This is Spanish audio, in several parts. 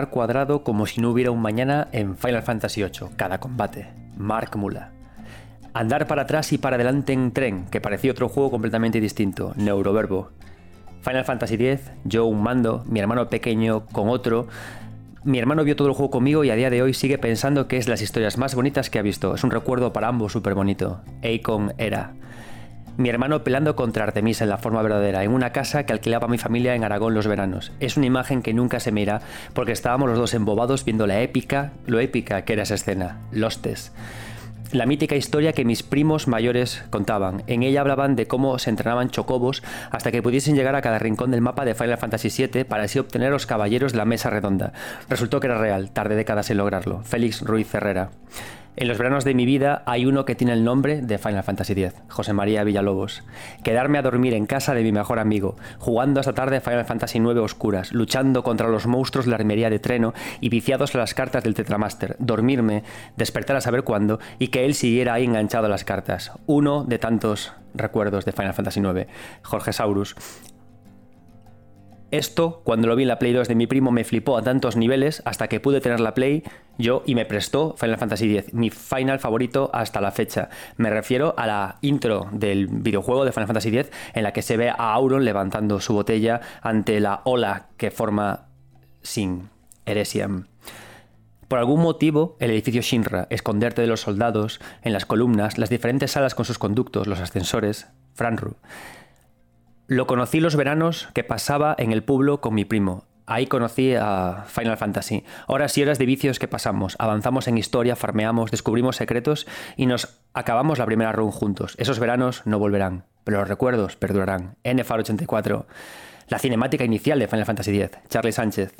cuadrado como si no hubiera un mañana en Final Fantasy VIII, cada combate. Mark Mula. Andar para atrás y para adelante en tren, que parecía otro juego completamente distinto, Neuroverbo. Final Fantasy X, yo un mando, mi hermano pequeño con otro. Mi hermano vio todo el juego conmigo y a día de hoy sigue pensando que es las historias más bonitas que ha visto. Es un recuerdo para ambos súper bonito. Akon era. Mi hermano pelando contra Artemisa en la forma verdadera, en una casa que alquilaba mi familia en Aragón los veranos. Es una imagen que nunca se mira porque estábamos los dos embobados viendo la épica, lo épica que era esa escena. Lostes la mítica historia que mis primos mayores contaban. En ella hablaban de cómo se entrenaban chocobos hasta que pudiesen llegar a cada rincón del mapa de Final Fantasy VII para así obtener los caballeros de la mesa redonda. Resultó que era real, tardé décadas en lograrlo. Félix Ruiz Herrera. En los veranos de mi vida hay uno que tiene el nombre de Final Fantasy X, José María Villalobos. Quedarme a dormir en casa de mi mejor amigo, jugando hasta tarde Final Fantasy IX oscuras, luchando contra los monstruos de la armería de Treno y viciados a las cartas del Tetramaster. Dormirme, despertar a saber cuándo y que él siguiera ahí enganchado a las cartas. Uno de tantos recuerdos de Final Fantasy IX. Jorge Saurus. Esto, cuando lo vi en la Play 2 de mi primo, me flipó a tantos niveles hasta que pude tener la Play yo y me prestó Final Fantasy X, mi final favorito hasta la fecha. Me refiero a la intro del videojuego de Final Fantasy X en la que se ve a Auron levantando su botella ante la ola que forma Sin Eresiam. Por algún motivo, el edificio Shinra, esconderte de los soldados, en las columnas, las diferentes salas con sus conductos, los ascensores, Franru. Lo conocí los veranos que pasaba en el pueblo con mi primo. Ahí conocí a Final Fantasy. Horas y horas de vicios que pasamos. Avanzamos en historia, farmeamos, descubrimos secretos y nos acabamos la primera run juntos. Esos veranos no volverán, pero los recuerdos perdurarán. NFAR 84 la cinemática inicial de Final Fantasy X, Charlie Sánchez.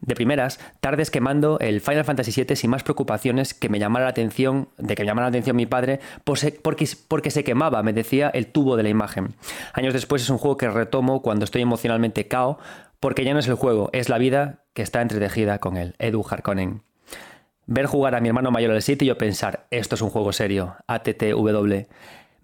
De primeras, tardes quemando el Final Fantasy VII sin más preocupaciones que me llamara la atención, de que me llamara la atención mi padre, porque, porque se quemaba, me decía, el tubo de la imagen. Años después es un juego que retomo cuando estoy emocionalmente cao, porque ya no es el juego, es la vida que está entretejida con él. Edu Harkonnen. Ver jugar a mi hermano mayor al 7 y yo pensar, esto es un juego serio, ATTW.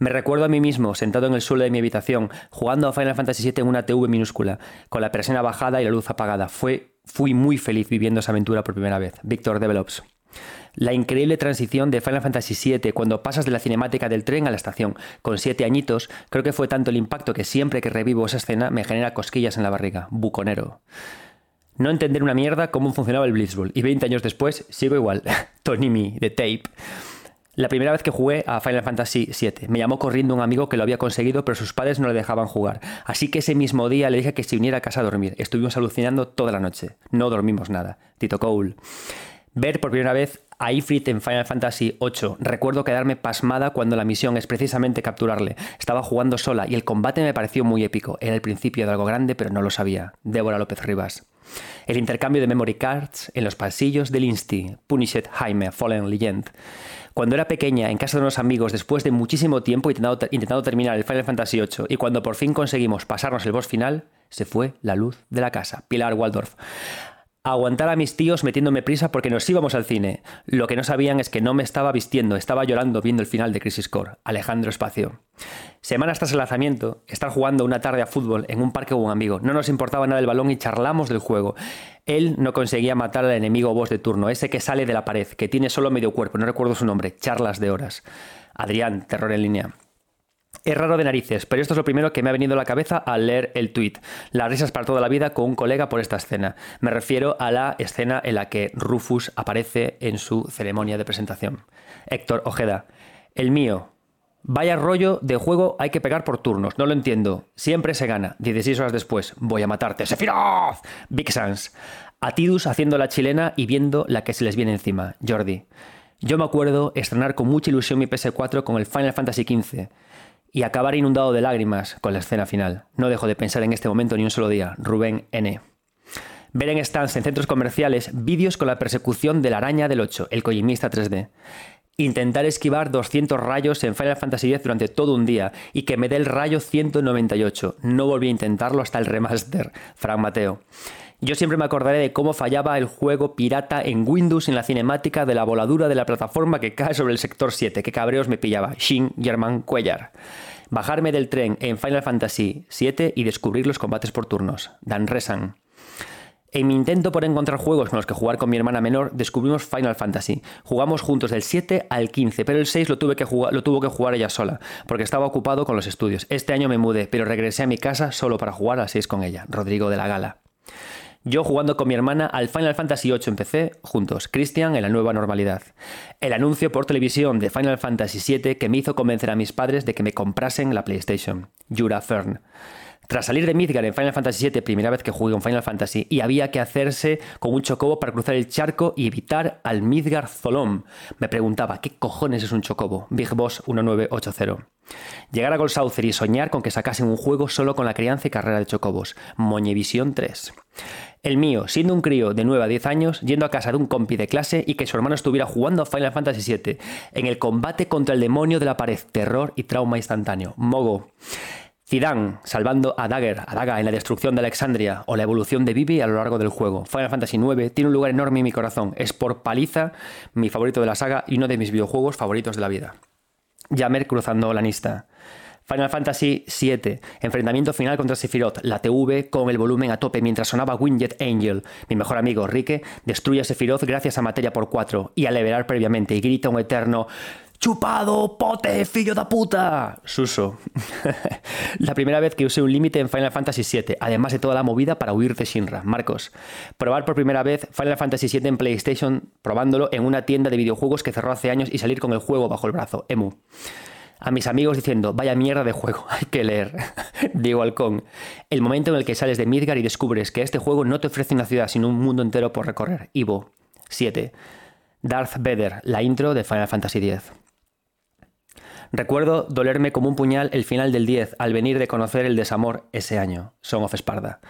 Me recuerdo a mí mismo, sentado en el suelo de mi habitación, jugando a Final Fantasy VII en una TV minúscula, con la persiana bajada y la luz apagada. Fui muy feliz viviendo esa aventura por primera vez. Victor Develops. La increíble transición de Final Fantasy VII cuando pasas de la cinemática del tren a la estación. Con siete añitos, creo que fue tanto el impacto que siempre que revivo esa escena me genera cosquillas en la barriga. Buconero. No entender una mierda cómo funcionaba el Blitzball. Y 20 años después, sigo igual. Tonimi, de tape. La primera vez que jugué a Final Fantasy VII, me llamó corriendo un amigo que lo había conseguido, pero sus padres no le dejaban jugar. Así que ese mismo día le dije que se uniera a casa a dormir. Estuvimos alucinando toda la noche. No dormimos nada. Tito Cole. Ver por primera vez a Ifrit en Final Fantasy VIII. Recuerdo quedarme pasmada cuando la misión es precisamente capturarle. Estaba jugando sola y el combate me pareció muy épico. Era el principio de algo grande, pero no lo sabía. Débora López Rivas. El intercambio de memory cards en los pasillos del Insti. Punished Jaime, Fallen Legend. Cuando era pequeña, en casa de unos amigos, después de muchísimo tiempo intentando, intentando terminar el Final Fantasy VIII, y cuando por fin conseguimos pasarnos el boss final, se fue la luz de la casa. Pilar Waldorf aguantar a mis tíos metiéndome prisa porque nos íbamos al cine. Lo que no sabían es que no me estaba vistiendo, estaba llorando viendo el final de Crisis Core. Alejandro Espacio. Semanas tras el lanzamiento, estar jugando una tarde a fútbol en un parque con un amigo. No nos importaba nada el balón y charlamos del juego. Él no conseguía matar al enemigo boss de turno, ese que sale de la pared, que tiene solo medio cuerpo, no recuerdo su nombre. Charlas de horas. Adrián, terror en línea. Es raro de narices, pero esto es lo primero que me ha venido a la cabeza al leer el tweet. Las risas para toda la vida con un colega por esta escena. Me refiero a la escena en la que Rufus aparece en su ceremonia de presentación. Héctor Ojeda. El mío. Vaya rollo de juego hay que pegar por turnos, no lo entiendo. Siempre se gana. 16 horas después, voy a matarte. ¡Sephiroth! Big Sans. Atidus haciendo la chilena y viendo la que se les viene encima. Jordi. Yo me acuerdo estrenar con mucha ilusión mi PS4 con el Final Fantasy XV y acabar inundado de lágrimas con la escena final. No dejo de pensar en este momento ni un solo día. Rubén N. Ver en stands en centros comerciales vídeos con la persecución de la araña del 8, el Kojimista 3D. Intentar esquivar 200 rayos en Final Fantasy X durante todo un día y que me dé el rayo 198. No volví a intentarlo hasta el remaster. Frank Mateo. Yo siempre me acordaré de cómo fallaba el juego pirata en Windows en la cinemática de la voladura de la plataforma que cae sobre el sector 7. Qué cabreos me pillaba. Shin German Cuellar. Bajarme del tren en Final Fantasy VII y descubrir los combates por turnos. Dan Resan. En mi intento por encontrar juegos con los que jugar con mi hermana menor, descubrimos Final Fantasy. Jugamos juntos del 7 al 15, pero el 6 lo, tuve que jugar, lo tuvo que jugar ella sola, porque estaba ocupado con los estudios. Este año me mudé, pero regresé a mi casa solo para jugar al 6 con ella, Rodrigo de la Gala. Yo jugando con mi hermana al Final Fantasy VIII en PC, juntos, Christian en la nueva normalidad. El anuncio por televisión de Final Fantasy VII que me hizo convencer a mis padres de que me comprasen la PlayStation. Jura Fern. Tras salir de Midgar en Final Fantasy VII, primera vez que jugué un Final Fantasy, y había que hacerse con un chocobo para cruzar el charco y evitar al Midgar Zolom. Me preguntaba, ¿qué cojones es un chocobo? Big Boss 1980. Llegar a Gold y soñar con que sacasen un juego solo con la crianza y carrera de chocobos. Moñevisión 3. El mío, siendo un crío de 9 a 10 años, yendo a casa de un compi de clase y que su hermano estuviera jugando a Final Fantasy VII, en el combate contra el demonio de la pared, terror y trauma instantáneo. Mogo. Zidane salvando a Dagger, a Daga en la destrucción de Alexandria o la evolución de Vivi a lo largo del juego. Final Fantasy IX tiene un lugar enorme en mi corazón. Es por paliza mi favorito de la saga y uno de mis videojuegos favoritos de la vida. Jammer cruzando la lista. Final Fantasy VII, enfrentamiento final contra Sephiroth, la TV con el volumen a tope mientras sonaba Winged Angel. Mi mejor amigo Rike destruye a Sephiroth gracias a Materia por 4 y a liberar previamente y grita un eterno ¡Chupado, pote, fillo de puta! Suso. la primera vez que usé un límite en Final Fantasy VII, además de toda la movida para huir de Shinra. Marcos. Probar por primera vez Final Fantasy VII en PlayStation, probándolo en una tienda de videojuegos que cerró hace años y salir con el juego bajo el brazo. Emu. A mis amigos diciendo, vaya mierda de juego, hay que leer. Diego Halcón. El momento en el que sales de Midgar y descubres que este juego no te ofrece una ciudad, sino un mundo entero por recorrer. Ivo. 7. Darth Vader, la intro de Final Fantasy X. Recuerdo dolerme como un puñal el final del 10 al venir de conocer el desamor ese año, Song of Sparda.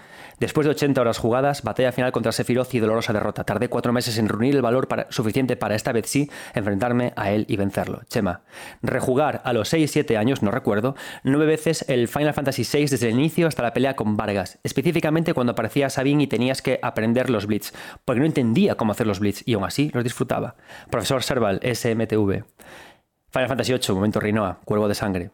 Después de 80 horas jugadas, batalla final contra Sephiroth y dolorosa derrota. Tardé cuatro meses en reunir el valor suficiente para esta vez sí enfrentarme a él y vencerlo. Chema. Rejugar a los 6-7 años, no recuerdo, nueve veces el Final Fantasy VI desde el inicio hasta la pelea con Vargas. Específicamente cuando aparecía Sabine y tenías que aprender los Blitz, porque no entendía cómo hacer los Blitz y aún así los disfrutaba. Profesor Serval, SMTV. Final Fantasy VIII, momento Rinoa, Cuervo de Sangre.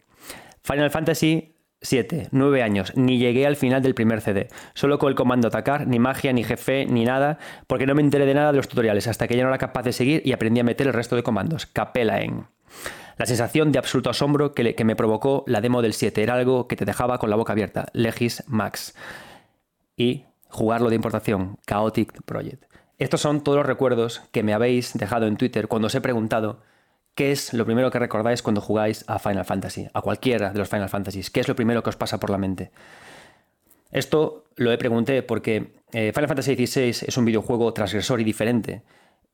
Final Fantasy 7, 9 años, ni llegué al final del primer CD. Solo con el comando atacar, ni magia, ni jefe, ni nada, porque no me enteré de nada de los tutoriales, hasta que ya no era capaz de seguir y aprendí a meter el resto de comandos. Capela en. La sensación de absoluto asombro que, me provocó la demo del 7 era algo que te dejaba con la boca abierta. Legis Max. Y jugarlo de importación. Chaotic Project. Estos son todos los recuerdos que me habéis dejado en Twitter cuando os he preguntado ¿Qué es lo primero que recordáis cuando jugáis a Final Fantasy? A cualquiera de los Final Fantasies. ¿Qué es lo primero que os pasa por la mente? Esto lo he pregunté porque eh, Final Fantasy XVI es un videojuego transgresor y diferente.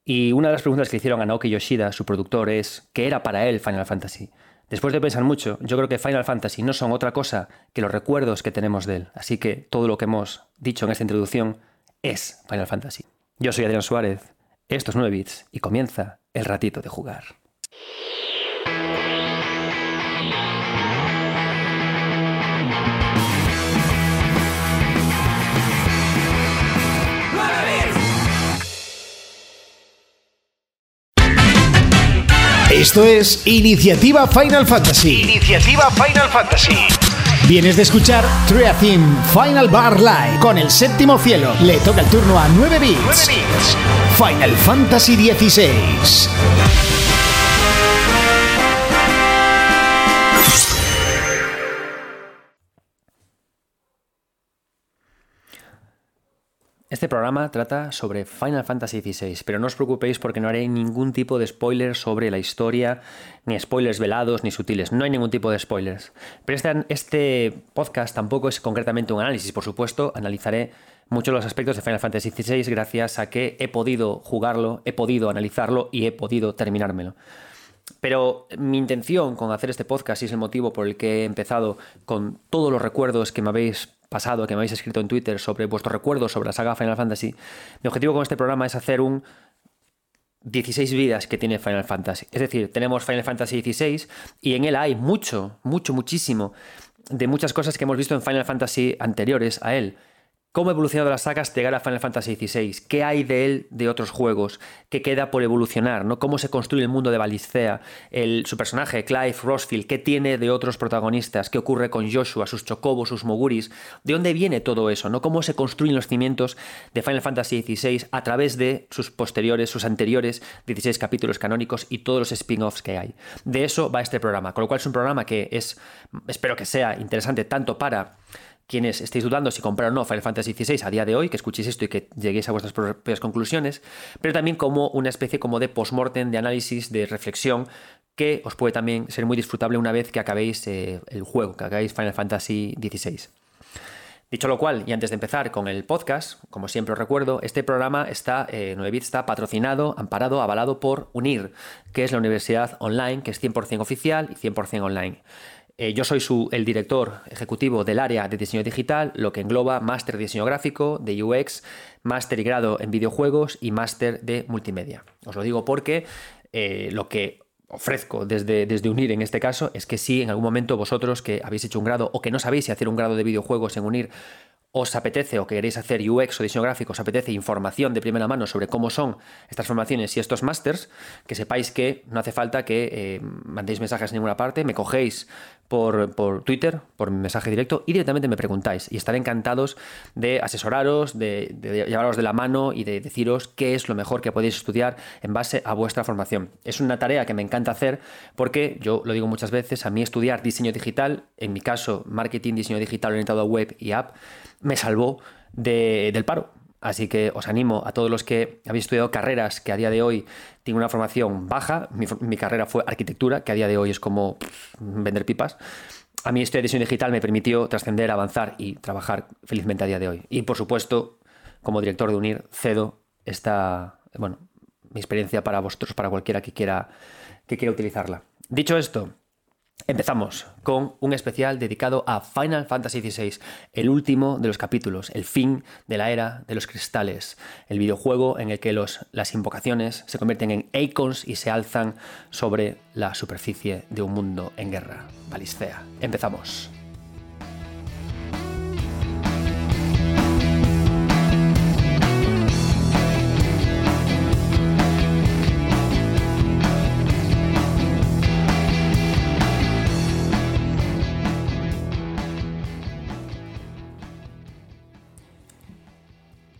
Y una de las preguntas que hicieron a Naoki Yoshida, su productor, es ¿qué era para él Final Fantasy? Después de pensar mucho, yo creo que Final Fantasy no son otra cosa que los recuerdos que tenemos de él. Así que todo lo que hemos dicho en esta introducción es Final Fantasy. Yo soy Adrián Suárez, esto es 9 bits y comienza el ratito de jugar. Esto es Iniciativa Final Fantasy. Iniciativa Final Fantasy. Vienes de escuchar Theme Final Bar Live con el séptimo cielo. Le toca el turno a 9 bits. 9 bits. Final Fantasy XVI. Este programa trata sobre Final Fantasy XVI, pero no os preocupéis porque no haré ningún tipo de spoilers sobre la historia, ni spoilers velados, ni sutiles. No hay ningún tipo de spoilers. Pero este, este podcast tampoco es concretamente un análisis, por supuesto, analizaré muchos de los aspectos de Final Fantasy XVI gracias a que he podido jugarlo, he podido analizarlo y he podido terminármelo. Pero mi intención con hacer este podcast y es el motivo por el que he empezado con todos los recuerdos que me habéis pasado que me habéis escrito en Twitter sobre vuestros recuerdos sobre la saga Final Fantasy, mi objetivo con este programa es hacer un 16 vidas que tiene Final Fantasy. Es decir, tenemos Final Fantasy XVI y en él hay mucho, mucho, muchísimo de muchas cosas que hemos visto en Final Fantasy anteriores a él. Cómo ha evolucionado la saga hasta llegar a Final Fantasy XVI, qué hay de él de otros juegos, qué queda por evolucionar, ¿no? cómo se construye el mundo de Balicea, el, su personaje, Clive Rosfield, qué tiene de otros protagonistas, qué ocurre con Joshua, sus chocobos, sus moguris, de dónde viene todo eso, ¿no? cómo se construyen los cimientos de Final Fantasy XVI a través de sus posteriores, sus anteriores 16 capítulos canónicos y todos los spin-offs que hay. De eso va este programa, con lo cual es un programa que es, espero que sea interesante tanto para quienes estéis dudando si comprar o no Final Fantasy XVI a día de hoy, que escuchéis esto y que lleguéis a vuestras propias conclusiones, pero también como una especie como de post-mortem, de análisis, de reflexión, que os puede también ser muy disfrutable una vez que acabéis eh, el juego, que acabéis Final Fantasy XVI. Dicho lo cual, y antes de empezar con el podcast, como siempre os recuerdo, este programa está, eh, 9bit está patrocinado, amparado, avalado por UNIR, que es la universidad online, que es 100% oficial y 100% online. Eh, yo soy su, el director ejecutivo del área de diseño digital, lo que engloba máster de diseño gráfico, de UX, máster y grado en videojuegos y máster de multimedia. Os lo digo porque eh, lo que ofrezco desde, desde Unir en este caso es que si en algún momento vosotros que habéis hecho un grado o que no sabéis si hacer un grado de videojuegos en Unir os apetece o queréis hacer UX o diseño gráfico, os apetece información de primera mano sobre cómo son estas formaciones y estos másters, que sepáis que no hace falta que eh, mandéis mensajes en ninguna parte, me cogéis por, Twitter, por mensaje directo y directamente me preguntáis y estaré encantados de asesoraros, de, llevaros de la mano y de deciros qué es lo mejor que podéis estudiar en base a vuestra formación. Es una tarea que me encanta hacer porque yo lo digo muchas veces, a mí estudiar diseño digital, en mi caso marketing, diseño digital orientado a web y app, me salvó de, del paro. Así que os animo a todos los que habéis estudiado carreras que a día de hoy tienen una formación baja. Mi, carrera fue arquitectura, que a día de hoy es como vender pipas. A mí estudiar diseño digital me permitió trascender, avanzar y trabajar felizmente a día de hoy. Y por supuesto, como director de UNIR, cedo esta, bueno, mi experiencia para vosotros, para cualquiera que quiera, que quiera utilizarla. Dicho esto, Empezamos con un especial dedicado a Final Fantasy XVI, el último de los capítulos, el fin de la era de los cristales, el videojuego en el que los, las invocaciones se convierten en icons y se alzan sobre la superficie de un mundo en guerra. Baliscea. Empezamos.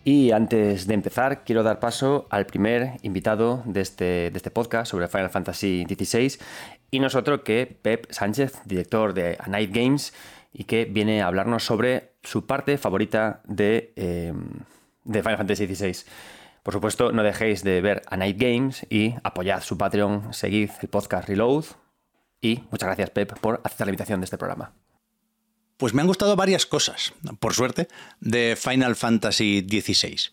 Y antes de empezar, quiero dar paso al primer invitado de este, de este podcast sobre Final Fantasy XVI, y nosotros que Pep Sánchez, director de A Night Games, y que viene a hablarnos sobre su parte favorita de, eh, de Final Fantasy XVI. Por supuesto, no dejéis de ver A Night Games y apoyad su Patreon, seguid el podcast Reload. Y muchas gracias, Pep, por aceptar la invitación de este programa. Pues me han gustado varias cosas, por suerte, de Final Fantasy XVI.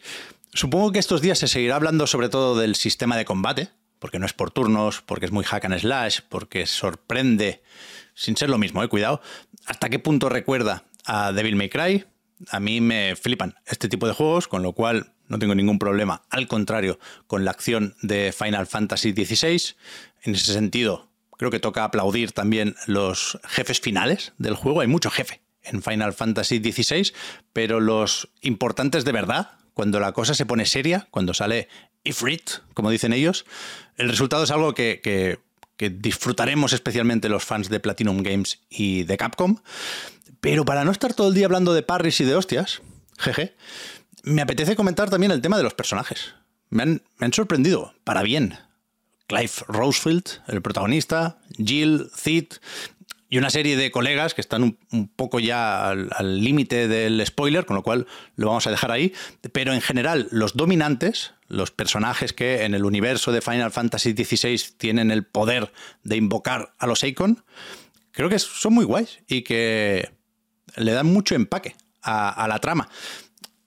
Supongo que estos días se seguirá hablando sobre todo del sistema de combate, porque no es por turnos, porque es muy hack and slash, porque sorprende, sin ser lo mismo, eh, cuidado. ¿Hasta qué punto recuerda a Devil May Cry? A mí me flipan este tipo de juegos, con lo cual no tengo ningún problema, al contrario, con la acción de Final Fantasy XVI. En ese sentido, Creo que toca aplaudir también los jefes finales del juego. Hay mucho jefe en Final Fantasy XVI, pero los importantes de verdad, cuando la cosa se pone seria, cuando sale Ifrit, como dicen ellos, el resultado es algo que, disfrutaremos especialmente los fans de Platinum Games y de Capcom. Pero para no estar todo el día hablando de parries y de hostias, jeje, me apetece comentar también el tema de los personajes. Me han sorprendido, para bien. Clive Rosefield, el protagonista, Jill, Cid y una serie de colegas que están un, poco ya al límite del spoiler, con lo cual lo vamos a dejar ahí. Pero en general, los dominantes, los personajes que en el universo de Final Fantasy XVI tienen el poder de invocar a los Icon, creo que son muy guays y que le dan mucho empaque a la trama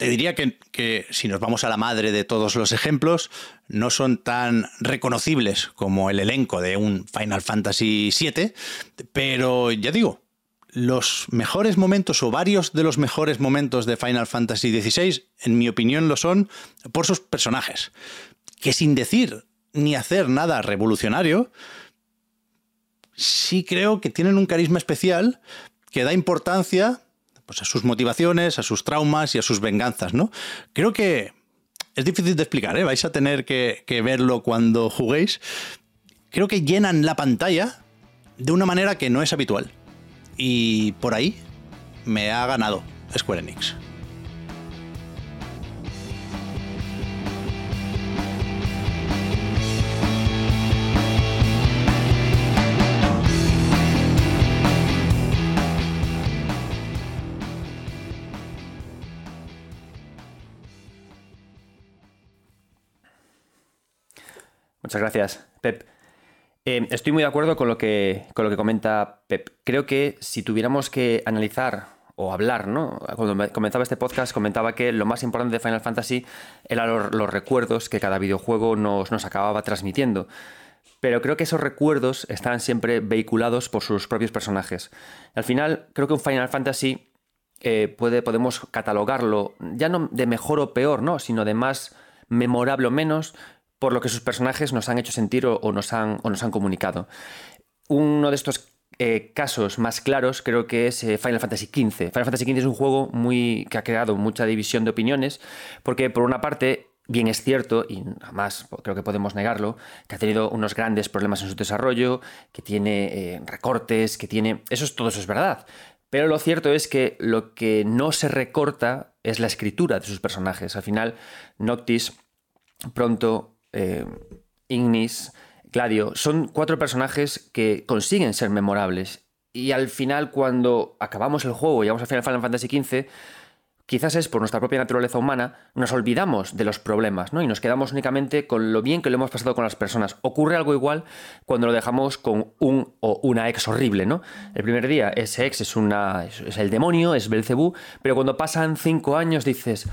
te diría que, que, si nos vamos a la madre de todos los ejemplos, no son tan reconocibles como el elenco de un Final Fantasy VII, pero ya digo, los mejores momentos o varios de los mejores momentos de Final Fantasy XVI, en mi opinión, lo son por sus personajes, que sin decir ni hacer nada revolucionario, sí creo que tienen un carisma especial que da importancia pues a sus motivaciones, a sus traumas y a sus venganzas, ¿no? Creo que es difícil de explicar, ¿eh? vais a tener que, que verlo cuando juguéis. Creo que llenan la pantalla de una manera que no es habitual. Y por ahí me ha ganado Square Enix. Muchas gracias, Pep. Eh, estoy muy de acuerdo con lo, que, con lo que comenta Pep. Creo que si tuviéramos que analizar o hablar, ¿no? Cuando comenzaba este podcast comentaba que lo más importante de Final Fantasy eran los, recuerdos que cada videojuego nos, nos, acababa transmitiendo. Pero creo que esos recuerdos están siempre vehiculados por sus propios personajes. Al final, creo que un Final Fantasy eh, puede, podemos catalogarlo ya no de mejor o peor, ¿no? sino de más memorable o menos por lo que sus personajes nos han hecho sentir o, nos, han, o nos han comunicado. Uno de estos eh, casos más claros creo que es eh, Final Fantasy XV. Final Fantasy XV es un juego muy, que ha creado mucha división de opiniones, porque por una parte bien es cierto, y jamás creo que podemos negarlo, que ha tenido unos grandes problemas en su desarrollo, que tiene eh, recortes, que tiene... Eso es, todo eso es verdad. Pero lo cierto es que lo que no se recorta es la escritura de sus personajes. Al final, Noctis pronto eh, Ignis, Gladio, son cuatro personajes que consiguen ser memorables. Y al final, cuando acabamos el juego y vamos a Final Fantasy XV, quizás es por nuestra propia naturaleza humana, nos olvidamos de los problemas, ¿no? Y nos quedamos únicamente con lo bien que lo hemos pasado con las personas. Ocurre algo igual cuando lo dejamos con un o una ex horrible, ¿no? El primer día ese ex es, una, es el demonio, es Belcebú, pero cuando pasan cinco años dices,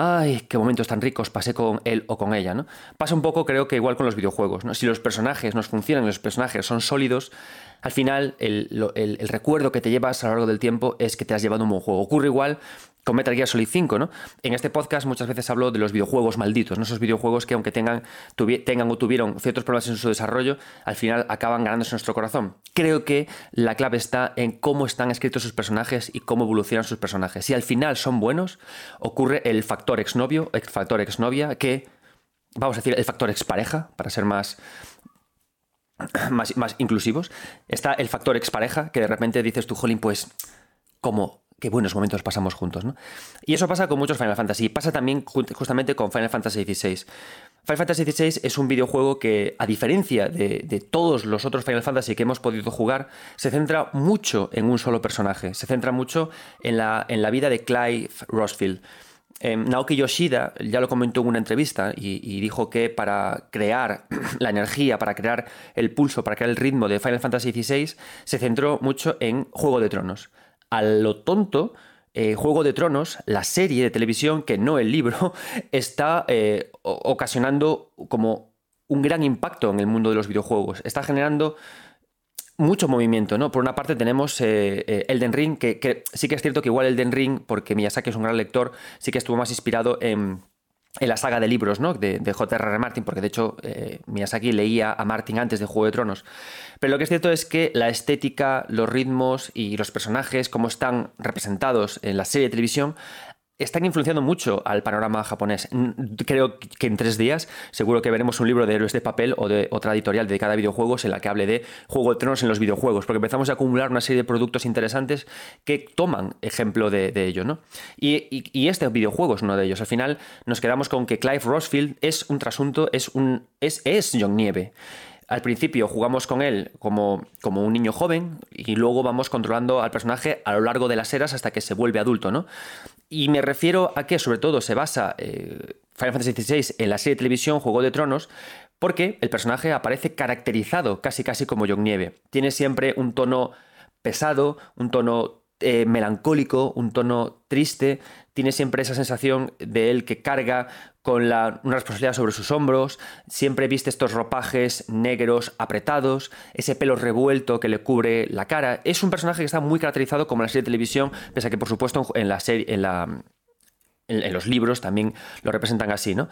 ay, qué momentos tan ricos pasé con él o con ella, ¿no? Pasa un poco, creo que igual con los videojuegos, ¿no? Si los personajes nos funcionan, los personajes son sólidos, al final el, el, recuerdo que te llevas a lo largo del tiempo es que te has llevado un buen juego. Ocurre igual con Metal Gear Solid 5, ¿no? En este podcast muchas veces hablo de los videojuegos malditos, ¿no? Esos videojuegos que aunque tengan, tengan o tuvieron ciertos problemas en su desarrollo, al final acaban ganándose nuestro corazón. Creo que la clave está en cómo están escritos sus personajes y cómo evolucionan sus personajes. Si al final son buenos, ocurre el factor exnovio, el factor exnovia, que, vamos a decir, el factor expareja, para ser más, más, más inclusivos. Está el factor expareja, que de repente dices tú, Jolín, pues, como qué buenos momentos pasamos juntos, ¿no? Y eso pasa con muchos Final Fantasy. Pasa también justamente con Final Fantasy XVI. Final Fantasy XVI es un videojuego que, a diferencia de, todos los otros Final Fantasy que hemos podido jugar, se centra mucho en un solo personaje. Se centra mucho en la, en la vida de Clive Rosfield. Em, Naoki Yoshida ya lo comentó en una entrevista y, y, dijo que para crear la energía, para crear el pulso, para crear el ritmo de Final Fantasy XVI, se centró mucho en Juego de Tronos a lo tonto, eh, Juego de Tronos, la serie de televisión, que no el libro, está eh, ocasionando como un gran impacto en el mundo de los videojuegos. Está generando mucho movimiento, ¿no? Por una parte tenemos eh, Elden Ring, que, que, sí que es cierto que igual Elden Ring, porque Miyazaki es un gran lector, sí que estuvo más inspirado en en la saga de libros ¿no? de, de J.R.R. Martin, porque de hecho eh, Miyazaki leía a Martin antes de Juego de Tronos. Pero lo que es cierto es que la estética, los ritmos y los personajes, como están representados en la serie de televisión, están influenciando mucho al panorama japonés. Creo que en tres días seguro que veremos un libro de héroes de papel o de otra editorial dedicada a videojuegos en la que hable de Juego de Tronos en los videojuegos, porque empezamos a acumular una serie de productos interesantes que toman ejemplo de, ello. ¿no? Y, este videojuego es uno de ellos. Al final nos quedamos con que Clive Rosfield es un trasunto, es, un, es, es John Nieve al principio jugamos con él como, como, un niño joven y luego vamos controlando al personaje a lo largo de las eras hasta que se vuelve adulto, ¿no? Y me refiero a que sobre todo se basa eh, Final Fantasy XVI en la serie de televisión Juego de Tronos, porque el personaje aparece caracterizado casi casi como John Nieve. Tiene siempre un tono pesado, un tono eh, melancólico, un tono triste, tiene siempre esa sensación de él que carga con una responsabilidad sobre sus hombros, siempre viste estos ropajes negros apretados, ese pelo revuelto que le cubre la cara. Es un personaje que está muy caracterizado como en la serie de televisión, pese a que por supuesto en la serie, en la, en, los libros también lo representan así, ¿no?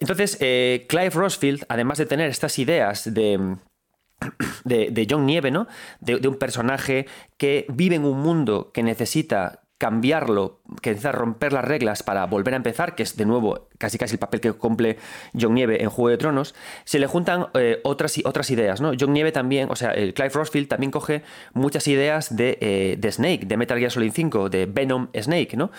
Entonces, eh, Clive Rosfield, además de tener estas ideas de, de, John Nieve, ¿no? De, un personaje que vive en un mundo que necesita cambiarlo, que necesita romper las reglas para volver a empezar, que es de nuevo casi casi el papel que cumple John Nieve en Juego de Tronos, se le juntan eh, otras, otras ideas, ¿no? John Nieve también, o sea, Clive Rossfield también coge muchas ideas de, eh, de Snake, de Metal Gear Solid 5, de Venom Snake, ¿no?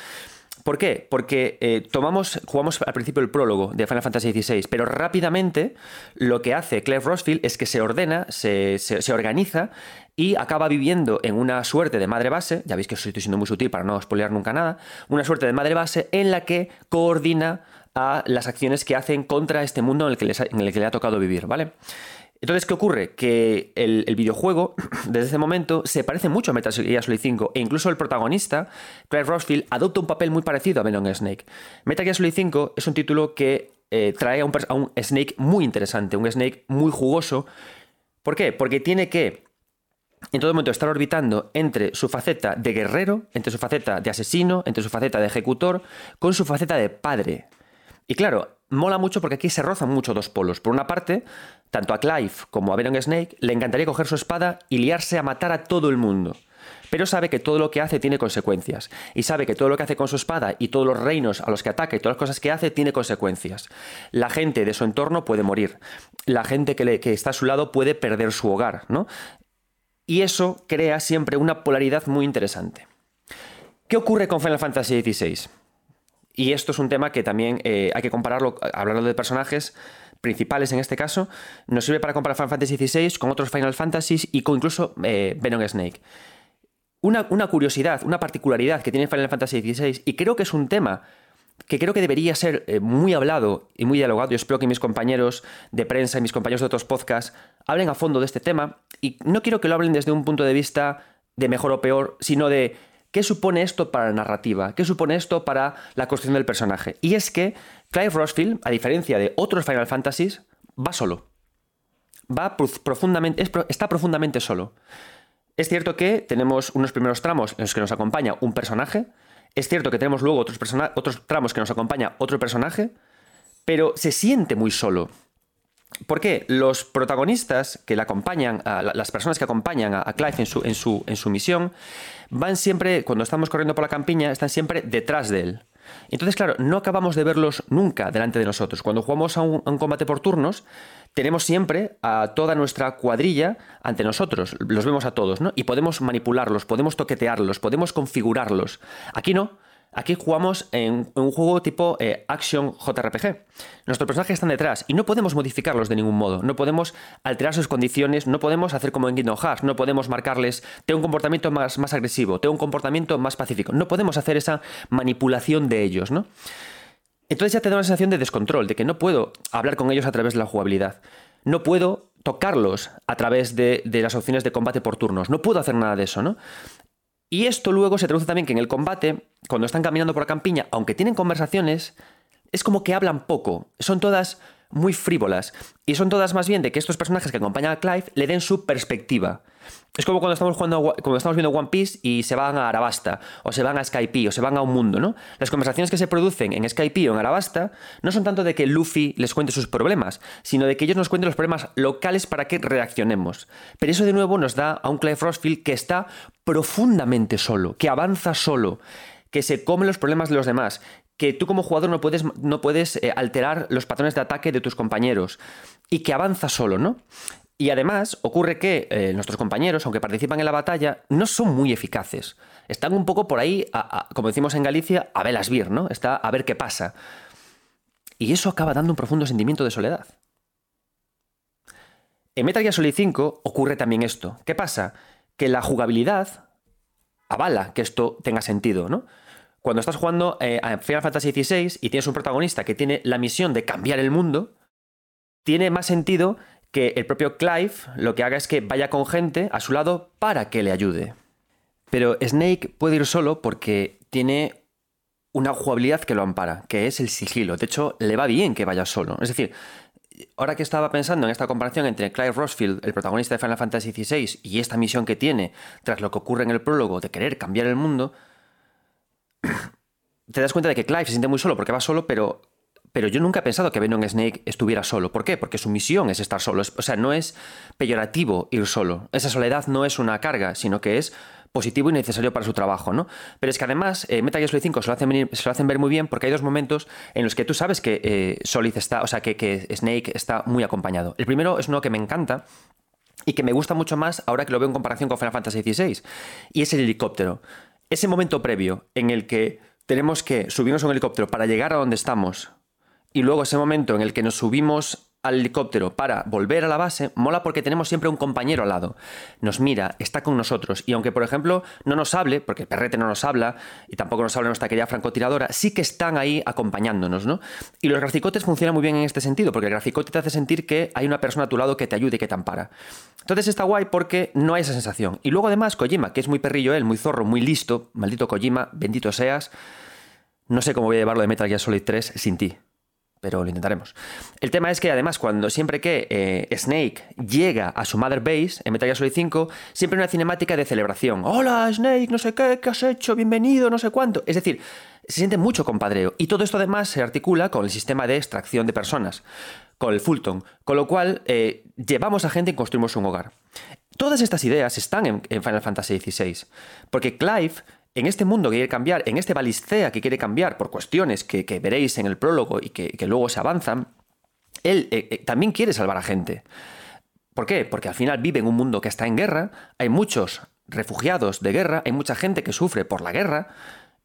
¿Por qué? Porque eh, tomamos, jugamos al principio el prólogo de Final Fantasy XVI, pero rápidamente lo que hace Clive Rossfield es que se ordena, se, organiza y acaba viviendo en una suerte de madre base, ya veis que estoy siendo muy sutil para no spoilear nunca nada, una suerte de madre base en la que coordina a las acciones que hacen contra este mundo en el que, en el que le ha tocado vivir, ¿vale? Entonces, ¿qué ocurre? Que el, videojuego, desde ese momento, se parece mucho a Metal Gear Solid 5 e incluso el protagonista, Clive Rossfield, adopta un papel muy parecido a Venom Snake. Metal Gear Solid 5 es un título que eh, trae un, a un Snake muy interesante, un Snake muy jugoso. ¿Por qué? Porque tiene que en todo momento estar orbitando entre su faceta de guerrero, entre su faceta de asesino, entre su faceta de ejecutor, con su faceta de padre. Y claro, mola mucho porque aquí se rozan mucho dos polos. Por una parte, tanto a Clive como a Venom Snake le encantaría coger su espada y liarse a matar a todo el mundo. Pero sabe que todo lo que hace tiene consecuencias. Y sabe que todo lo que hace con su espada y todos los reinos a los que ataca y todas las cosas que hace tiene consecuencias. La gente de su entorno puede morir. La gente que, que está a su lado puede perder su hogar, ¿no? Y eso crea siempre una polaridad muy interesante. ¿Qué ocurre con Final Fantasy XVI? Y esto es un tema que también eh, hay que compararlo, hablando de personajes principales en este caso, nos sirve para comparar Final Fantasy XVI con otros Final Fantasies y con incluso eh, Venom Snake. Una, curiosidad, una particularidad que tiene Final Fantasy XVI, y creo que es un tema que creo que debería ser eh, muy hablado y muy dialogado. Yo espero que mis compañeros de prensa y mis compañeros de otros podcasts hablen a fondo de este tema. Y no quiero que lo hablen desde un punto de vista de mejor o peor, sino de ¿Qué supone esto para la narrativa? ¿Qué supone esto para la construcción del personaje? Y es que Clive Rossfield, a diferencia de otros Final Fantasies, va solo. Va profundamente, está profundamente solo. Es cierto que tenemos unos primeros tramos en los que nos acompaña un personaje. Es cierto que tenemos luego otros, tramos que nos acompaña otro personaje. Pero se siente muy solo. ¿Por qué? Los protagonistas que le acompañan, las personas que acompañan a Clive en su, en su misión, van siempre, cuando estamos corriendo por la campiña, están siempre detrás de él. Entonces, claro, no acabamos de verlos nunca delante de nosotros. Cuando jugamos a un, combate por turnos, tenemos siempre a toda nuestra cuadrilla ante nosotros. Los vemos a todos, ¿no? Y podemos manipularlos, podemos toquetearlos, podemos configurarlos. Aquí no. Aquí jugamos en un juego tipo eh, Action JRPG. Nuestros personajes están detrás y no podemos modificarlos de ningún modo. No podemos alterar sus condiciones, no podemos hacer como en Kingdom Hearts, no podemos marcarles, tengo un comportamiento más, más agresivo, tengo un comportamiento más pacífico. No podemos hacer esa manipulación de ellos, ¿no? Entonces ya te da una sensación de descontrol, de que no puedo hablar con ellos a través de la jugabilidad. No puedo tocarlos a través de, de, las opciones de combate por turnos. No puedo hacer nada de eso, ¿no? Y esto luego se traduce también que en el combate, cuando están caminando por la campiña, aunque tienen conversaciones, es como que hablan poco. Son todas muy frívolas. Y son todas más bien de que estos personajes que acompañan a Clive le den su perspectiva. Es como cuando estamos jugando, cuando estamos viendo One Piece y se van a Arabasta, o se van a Skype, o se van a un mundo, ¿no? Las conversaciones que se producen en Skype o en Arabasta no son tanto de que Luffy les cuente sus problemas, sino de que ellos nos cuenten los problemas locales para que reaccionemos. Pero eso de nuevo nos da a un Clive Rossfield que está profundamente solo, que avanza solo, que se come los problemas de los demás, que tú como jugador no puedes, no puedes eh, alterar los patrones de ataque de tus compañeros y que avanza solo, ¿no? Y además ocurre que eh, nuestros compañeros, aunque participan en la batalla, no son muy eficaces. Están un poco por ahí, como decimos en Galicia, a velas vir, ¿no? Está a ver qué pasa. Y eso acaba dando un profundo sentimiento de soledad. En Metal Gear Solid 5 ocurre también esto. ¿Qué pasa? Que la jugabilidad avala que esto tenga sentido, ¿no? cuando estás jugando eh, a Final Fantasy XVI y tienes un protagonista que tiene la misión de cambiar el mundo, tiene más sentido que el propio Clive lo que haga es que vaya con gente a su lado para que le ayude. Pero Snake puede ir solo porque tiene una jugabilidad que lo ampara, que es el sigilo. De hecho, le va bien que vaya solo. Es decir, ahora que estaba pensando en esta comparación entre Clive Rossfield, el protagonista de Final Fantasy XVI, y esta misión que tiene tras lo que ocurre en el prólogo de querer cambiar el mundo, te das cuenta de que Clive se siente muy solo porque va solo, pero, pero yo nunca he pensado que Venom Snake estuviera solo. ¿Por qué? Porque su misión es estar solo. o sea, no es peyorativo ir solo. Esa soledad no es una carga, sino que es positivo y necesario para su trabajo, ¿no? Pero es que además eh, Metal Gear Solid 5 se lo, hacen, ver muy bien porque hay dos momentos en los que tú sabes que eh, Solid está, o sea, que, que Snake está muy acompañado. El primero es uno que me encanta, y que me gusta mucho más ahora que lo veo en comparación con Final Fantasy XVI, y es el helicóptero. Ese momento previo en el que tenemos que subirnos a un helicóptero para llegar a donde estamos, y luego ese momento en el que nos subimos al helicóptero para volver a la base, mola porque tenemos siempre un compañero al lado. Nos mira, está con nosotros. Y aunque, por ejemplo, no nos hable, porque el perrete no nos habla, y tampoco nos habla nuestra querida francotiradora, sí que están ahí acompañándonos, ¿no? Y los graficotes funcionan muy bien en este sentido, porque el graficote te hace sentir que hay una persona a tu lado que te ayude y que te ampara. Entonces está guay porque no hay esa sensación. Y luego además Kojima, que es muy perrillo él, muy zorro, muy listo, maldito Kojima, bendito seas, no sé cómo voy a llevarlo de Metal Gear Solid 3 sin ti pero lo intentaremos. El tema es que además cuando siempre que eh, Snake llega a su Mother Base en Metal Gear Solid 5, siempre hay una cinemática de celebración. Hola Snake, no sé qué, qué has hecho, bienvenido, no sé cuánto. Es decir, se siente mucho compadreo. Y todo esto además se articula con el sistema de extracción de personas, con el Fulton, con lo cual eh, llevamos a gente y construimos un hogar. Todas estas ideas están en, en Final Fantasy XVI, porque Clive en este mundo que quiere cambiar, en este Balistea que quiere cambiar por cuestiones que, veréis en el prólogo y que, luego se avanzan, él eh, eh, también quiere salvar a gente. ¿Por qué? Porque al final vive en un mundo que está en guerra, hay muchos refugiados de guerra, hay mucha gente que sufre por la guerra,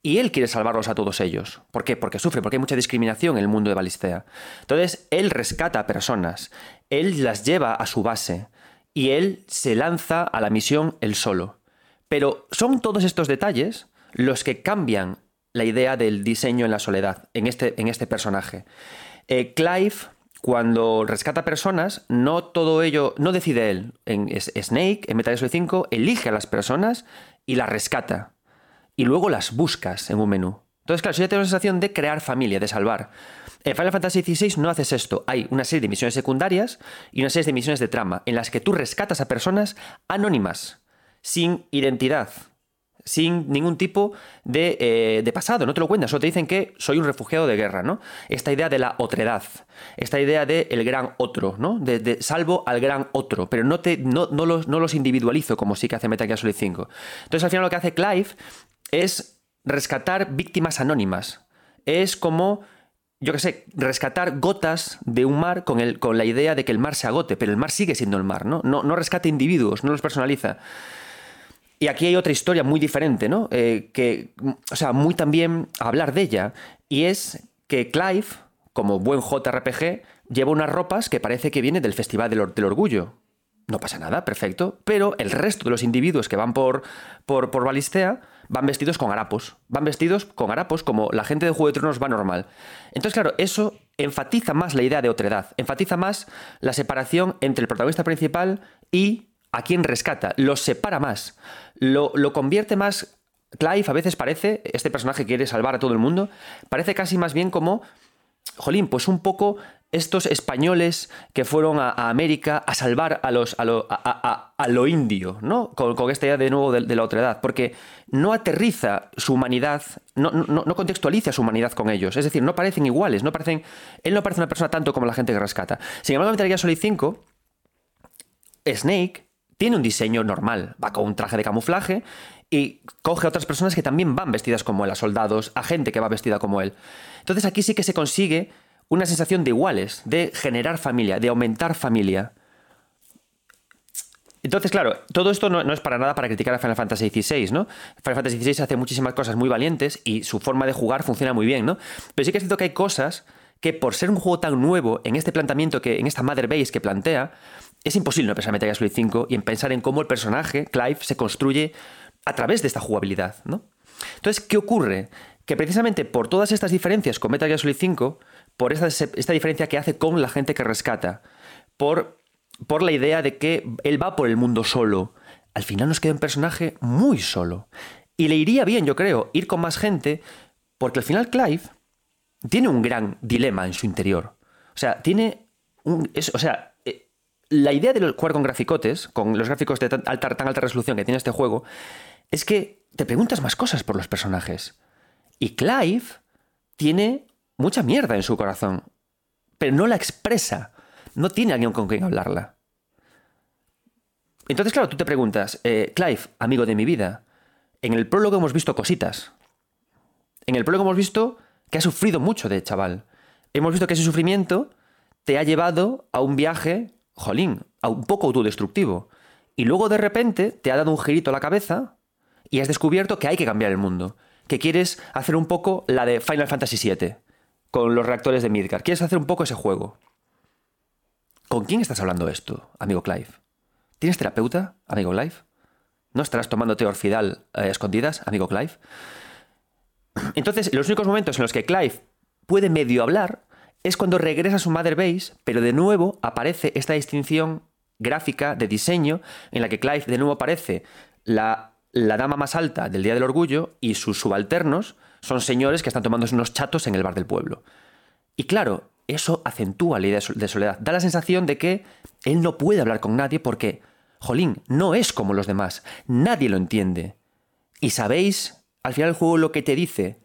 y él quiere salvarlos a todos ellos. ¿Por qué? Porque sufre, porque hay mucha discriminación en el mundo de Balistea. Entonces, él rescata a personas, él las lleva a su base, y él se lanza a la misión él solo. Pero son todos estos detalles los que cambian la idea del diseño en la soledad, en este, en este personaje. Eh, Clive, cuando rescata personas, no todo ello, no decide él. En Snake, en Metal Gear 5, elige a las personas y las rescata. Y luego las buscas en un menú. Entonces, claro, si ya tengo la sensación de crear familia, de salvar. En Final Fantasy XVI no haces esto. Hay una serie de misiones secundarias y una serie de misiones de trama en las que tú rescatas a personas anónimas sin identidad, sin ningún tipo eh, de, pasado, no te lo cuentas, solo te dicen que soy un refugiado de guerra, ¿no? Esta idea de la otredad, esta idea de el gran otro, ¿no? De, salvo al gran otro, pero no, te, no, los, no los individualizo como sí que hace Metal Gear Solid 5. Entonces al final lo que hace Clive es rescatar víctimas anónimas. Es como yo qué sé, rescatar gotas de un mar con, el, con la idea de que el mar se agote, pero el mar sigue siendo el mar, ¿no? No, no rescata individuos, no los personaliza. Y aquí hay otra historia muy diferente, ¿no? Eh, que, o sea, muy también hablar de ella. Y es que Clive, como buen JRPG, lleva unas ropas que parece que viene del Festival del, Orgullo. No pasa nada, perfecto. Pero el resto de los individuos que van por, por, por Balistea van vestidos con harapos. Van vestidos con harapos como la gente de Juego de Tronos va normal. Entonces, claro, eso enfatiza más la idea de otredad. Enfatiza más la separación entre el protagonista principal y a quien rescata. Los separa más lo, convierte más... Clive a veces parece, este personaje quiere salvar a todo el mundo, parece casi más bien como, jolín, pues un poco estos españoles que fueron a, América a salvar a, los, a, lo, lo indio, ¿no? Con, esta idea de nuevo de, la otra edad, porque no aterriza su humanidad, no, no, no, contextualiza su humanidad con ellos, es decir, no parecen iguales, no parecen, él no parece una persona tanto como la gente que rescata. Sin embargo, en Metal Gear Solid 5, Snake tiene un diseño normal, va con un traje de camuflaje y coge a otras personas que también van vestidas como él, a soldados, a gente que va vestida como él. Entonces aquí sí que se consigue una sensación de iguales, de generar familia, de aumentar familia. Entonces, claro, todo esto no, es para nada para criticar a Final Fantasy XVI, ¿no? Final Fantasy XVI hace muchísimas cosas muy valientes y su forma de jugar funciona muy bien, ¿no? Pero sí que es cierto que hay cosas que por ser un juego tan nuevo en este planteamiento que en esta Mother Base que plantea, es imposible no pensar en Metal Gear Solid 5 y en pensar en cómo el personaje, Clive, se construye a través de esta jugabilidad, ¿no? Entonces, ¿qué ocurre? Que precisamente por todas estas diferencias con Metal Gear Solid 5, por esta, esta diferencia que hace con la gente que rescata, por, por la idea de que él va por el mundo solo, al final nos queda un personaje muy solo. Y le iría bien, yo creo, ir con más gente, porque al final Clive tiene un gran dilema en su interior. O sea, tiene un... o sea, la idea de jugar con graficotes, con los gráficos de tan alta, resolución que tiene este juego, es que te preguntas más cosas por los personajes. Y Clive tiene mucha mierda en su corazón, pero no la expresa. No tiene alguien con quien hablarla. Entonces, claro, tú te preguntas, eh, Clive, amigo de mi vida, en el prólogo hemos visto cositas. En el prólogo hemos visto que ha sufrido mucho de chaval. Hemos visto que ese sufrimiento te ha llevado a un viaje, jolín, un poco autodestructivo. Y luego de repente te ha dado un girito a la cabeza y has descubierto que hay que cambiar el mundo. Que quieres hacer un poco la de Final Fantasy VII con los reactores de Midgard. Quieres hacer un poco ese juego. ¿Con quién estás hablando esto, amigo Clive? ¿Tienes terapeuta, amigo Clive? ¿No estarás tomándote orfidal a escondidas, amigo Clive? Entonces, los únicos momentos en los que Clive puede medio hablar es cuando regresa a su Mother Base, pero de nuevo aparece esta distinción gráfica de diseño en la que Clive de nuevo aparece la, la dama más alta del Día del Orgullo y sus subalternos son señores que están tomándose unos chatos en el bar del pueblo. Y claro, eso acentúa la idea de soledad. Da la sensación de que él no puede hablar con nadie porque, jolín, no es como los demás. Nadie lo entiende. Y sabéis, al final el juego lo que te dice,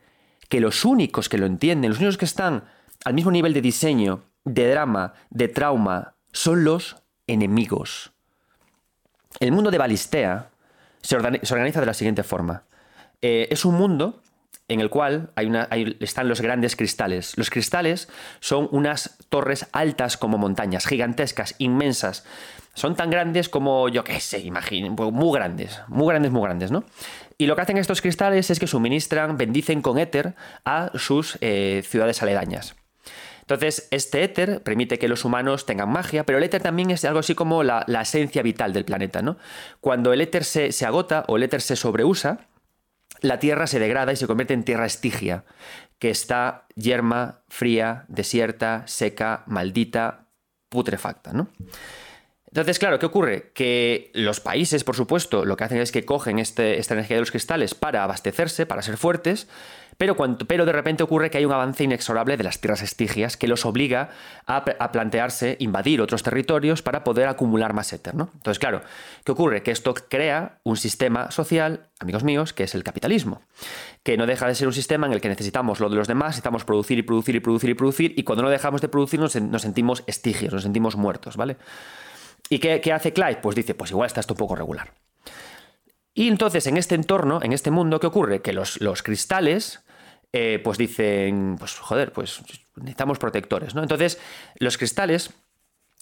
que los únicos que lo entienden, los únicos que están al mismo nivel de diseño, de drama, de trauma, son los enemigos. El mundo de Balistea se, organiza de la siguiente forma. Eh, es un mundo en el cual están los grandes cristales. Los cristales son unas torres altas como montañas, gigantescas, inmensas. Son tan grandes como, yo qué sé, imaginen, pues muy grandes, muy grandes, muy grandes, ¿no? Y lo que hacen estos cristales es que suministran, bendicen con éter a sus eh, ciudades aledañas. Entonces, este éter permite que los humanos tengan magia, pero el éter también es algo así como la, esencia vital del planeta, ¿no? Cuando el éter se, se agota o el éter se sobreusa, la tierra se degrada y se convierte en tierra estigia, que está yerma, fría, desierta, seca, maldita, putrefacta, ¿no? Entonces, claro, ¿qué ocurre? Que los países, por supuesto, lo que hacen es que cogen este, esta energía de los cristales para abastecerse, para ser fuertes, pero, pero de repente ocurre que hay un avance inexorable de las tierras estigias que los obliga a, plantearse invadir otros territorios para poder acumular más éter. ¿no? Entonces, claro, ¿qué ocurre? Que esto crea un sistema social, amigos míos, que es el capitalismo, que no deja de ser un sistema en el que necesitamos lo de los demás, necesitamos producir y producir y producir y producir, y cuando no dejamos de producir nos, sentimos estigios, nos sentimos muertos, ¿vale? ¿Y qué, qué hace Clyde? Pues dice, pues igual está esto un poco regular. Y entonces en este entorno, en este mundo, ¿qué ocurre? Que los, los cristales eh, pues dicen, pues joder, pues necesitamos protectores, ¿no? Entonces, los cristales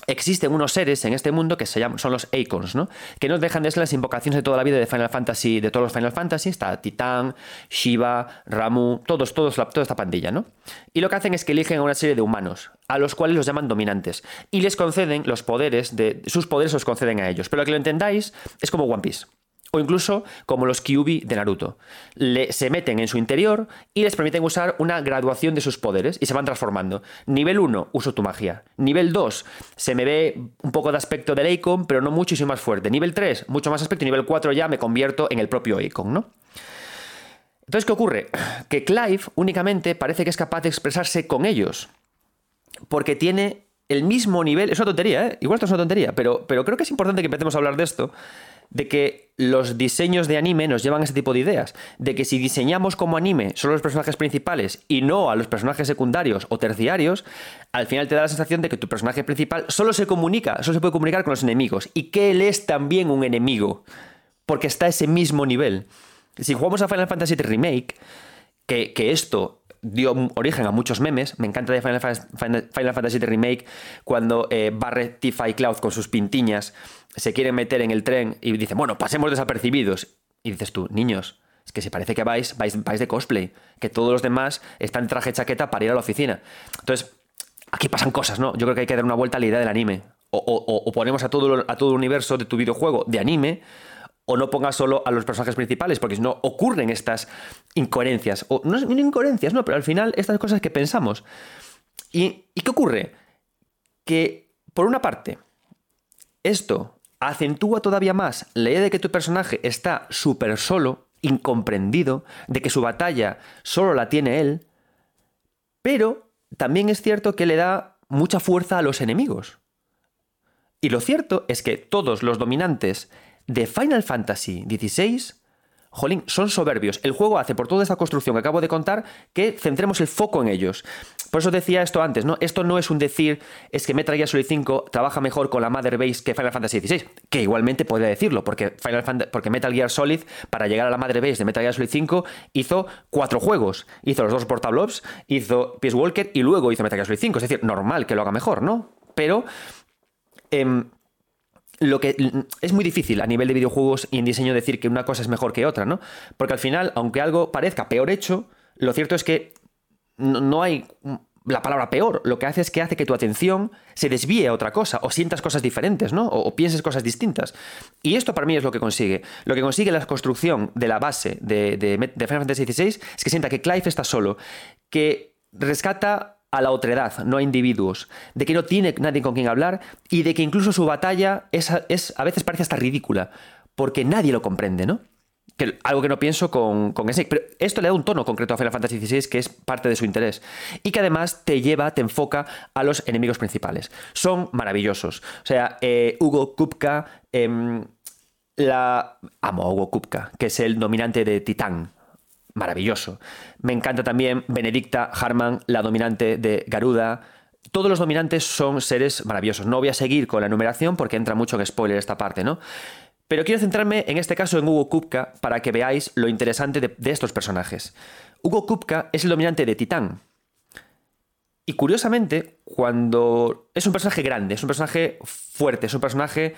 existen unos seres en este mundo que se llaman, son los Icons, ¿no? Que no dejan de ser las invocaciones de toda la vida de Final Fantasy, de todos los Final Fantasy, está Titán, Shiva, Ramu, todos, todos, toda esta pandilla, ¿no? Y lo que hacen es que eligen a una serie de humanos, a los cuales los llaman dominantes, y les conceden los poderes, de, sus poderes los conceden a ellos. Pero que lo entendáis, es como One Piece o incluso como los Kyubi de Naruto. Se meten en su interior y les permiten usar una graduación de sus poderes y se van transformando. Nivel 1, uso tu magia. Nivel 2, se me ve un poco de aspecto del Icon, pero no mucho y soy más fuerte. Nivel 3, mucho más aspecto. Y nivel 4 ya me convierto en el propio Icon, ¿no? Entonces, ¿qué ocurre? Que Clive únicamente parece que es capaz de expresarse con ellos. Porque tiene el mismo nivel. Es una tontería, ¿eh? Igual esto es una tontería, pero, pero creo que es importante que empecemos a hablar de esto de que los diseños de anime nos llevan a ese tipo de ideas, de que si diseñamos como anime solo los personajes principales y no a los personajes secundarios o terciarios, al final te da la sensación de que tu personaje principal solo se comunica, solo se puede comunicar con los enemigos y que él es también un enemigo, porque está a ese mismo nivel. Si jugamos a Final Fantasy Remake, que, que esto dio origen a muchos memes. Me encanta de Final, Fantasy Remake cuando eh, Barret, Tifa y Cloud con sus pintiñas se quieren meter en el tren y dicen, bueno, pasemos desapercibidos. Y dices tú, niños, es que se parece que vais, vais, vais de cosplay, que todos los demás están traje chaqueta para ir a la oficina. Entonces, aquí pasan cosas, ¿no? Yo creo que hay que dar una vuelta a la idea del anime. O, ponemos a todo, a todo el universo de tu videojuego de anime, o no pongas solo a los personajes principales, porque si no ocurren estas incoherencias. O no, no incoherencias, no, pero al final estas cosas que pensamos. ¿Y, ¿Y qué ocurre? Que, por una parte, esto acentúa todavía más la idea de que tu personaje está súper solo, incomprendido, de que su batalla solo la tiene él, pero también es cierto que le da mucha fuerza a los enemigos. Y lo cierto es que todos los dominantes de Final Fantasy XVI, jolín, son soberbios. El juego hace por toda esta construcción que acabo de contar que centremos el foco en ellos. por eso decía esto antes, ¿no? Esto no es un decir, es que Metal Gear Solid 5 trabaja mejor con la Mother Base que Final Fantasy XVI, que igualmente puede decirlo, porque, Final porque Metal Gear Solid, para llegar a la Mother Base de Metal Gear Solid 5, hizo cuatro juegos. Hizo los dos Portable Ops, hizo Peace Walker y luego hizo Metal Gear Solid 5. Es decir, normal que lo haga mejor, ¿no? Pero... Em, lo que es muy difícil a nivel de videojuegos y en diseño decir que una cosa es mejor que otra, ¿no? Porque al final, aunque algo parezca peor hecho, lo cierto es que no, hay la palabra peor. Lo que hace es que hace que tu atención se desvíe a otra cosa, o sientas cosas diferentes, ¿no? O, pienses cosas distintas. Y esto para mí es lo que consigue. Lo que consigue la construcción de la base de, de, de Final Fantasy XVI es que sienta que Clive está solo, que rescata a la otredad, no a individuos, de que no tiene nadie con quien hablar y de que incluso su batalla es, es a veces parece hasta ridícula, porque nadie lo comprende, ¿no? algo que no pienso con, con. Pero esto le da un tono concreto a Final Fantasy XVI que es parte de su interés. Y que además te lleva, te enfoca a los enemigos principales. Son maravillosos. O sea, eh, Hugo Kupka. Em, la... Amo a Hugo Kupka, que es el dominante de Titán. Maravilloso. Me encanta también Benedicta Harman, la dominante de Garuda. Todos los dominantes son seres maravillosos. No voy a seguir con la numeración porque entra mucho en spoiler esta parte, ¿no? Pero quiero centrarme en este caso en Hugo Kupka para que veáis lo interesante de, estos personajes. Hugo Kupka es el dominante de Titán. Y curiosamente, cuando es un personaje grande, es un personaje fuerte, es un personaje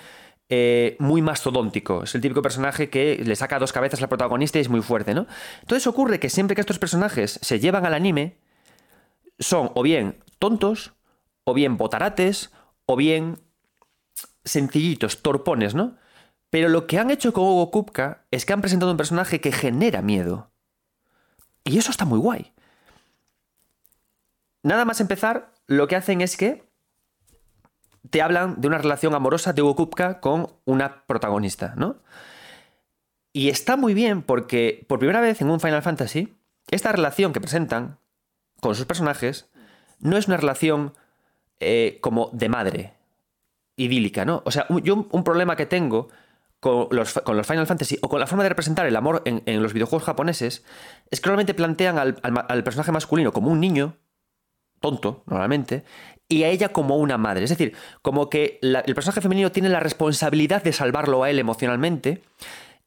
eh, muy mastodóntico. Es el típico personaje que le saca dos cabezas al protagonista y es muy fuerte, ¿no? Entonces ocurre que siempre que estos personajes se llevan al anime, son o bien tontos, o bien botarates, o bien sencillitos, torpones, ¿no? Pero lo que han hecho con Hugo Kupka es que han presentado un personaje que genera miedo. Y eso está muy guay. Nada más empezar, lo que hacen es que te hablan de una relación amorosa de Hugo Kupka con una protagonista, ¿no? Y está muy bien porque por primera vez en un Final Fantasy, esta relación que presentan con sus personajes no es una relación eh, como de madre, idílica, ¿no? O sea, yo un problema que tengo con los, Final Fantasy o con la forma de representar el amor en, los videojuegos japoneses es que normalmente plantean al, personaje masculino como un niño, tonto, normalmente, y a ella como una madre. Es decir, como que el personaje femenino tiene la responsabilidad de salvarlo a él emocionalmente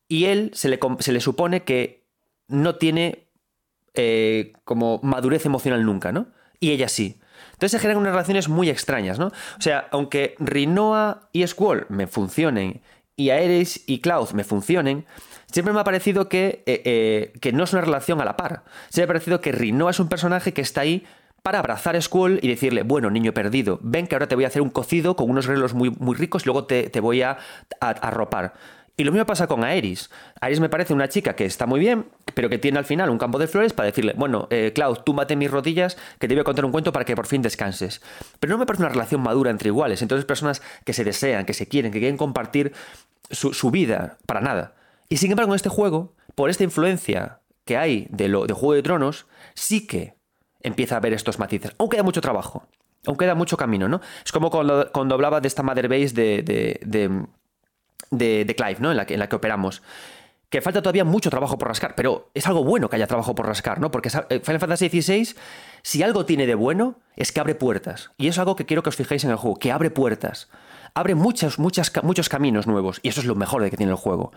y él se le, se le supone que no tiene eh, como madurez emocional nunca, ¿no? Y ella sí. Entonces se generan unas relaciones muy extrañas, ¿no? O sea, aunque Rinoa y Squall me funcionen y Aeris y Cloud me funcionen, siempre me ha parecido que, eh, eh, que no es una relación a la par. Siempre me ha parecido que Rinoa es un personaje que está ahí para abrazar a Squall y decirle, bueno, niño perdido, ven que ahora te voy a hacer un cocido con unos relos muy, muy ricos y luego te, voy a, arropar. Y lo mismo pasa con Aeris. Aeris me parece una chica que está muy bien, pero que tiene al final un campo de flores para decirle, bueno, eh, Cloud, tú mate mis rodillas, que te voy a contar un cuento para que por fin descanses. Pero no me parece una relación madura entre iguales. Entonces, personas que se desean, que se quieren, que quieren compartir su, vida, para nada. Y sin embargo, en este juego, por esta influencia que hay de, lo, de Juego de Tronos, sí que empieza a ver estos matices. Aún queda mucho trabajo, aún queda mucho camino, ¿no? Es como cuando, hablaba de esta Mother Base de, de, de, Clive, ¿no? En la, que, en la que operamos que falta todavía mucho trabajo por rascar, pero es algo bueno que haya trabajo por rascar, ¿no? Porque eh, Final Fantasy XVI, si algo tiene de bueno, es que abre puertas. Y es algo que quiero que os fijéis en el juego, que abre puertas abre muchos, muchos caminos nuevos. Y eso es lo mejor de que tiene el juego.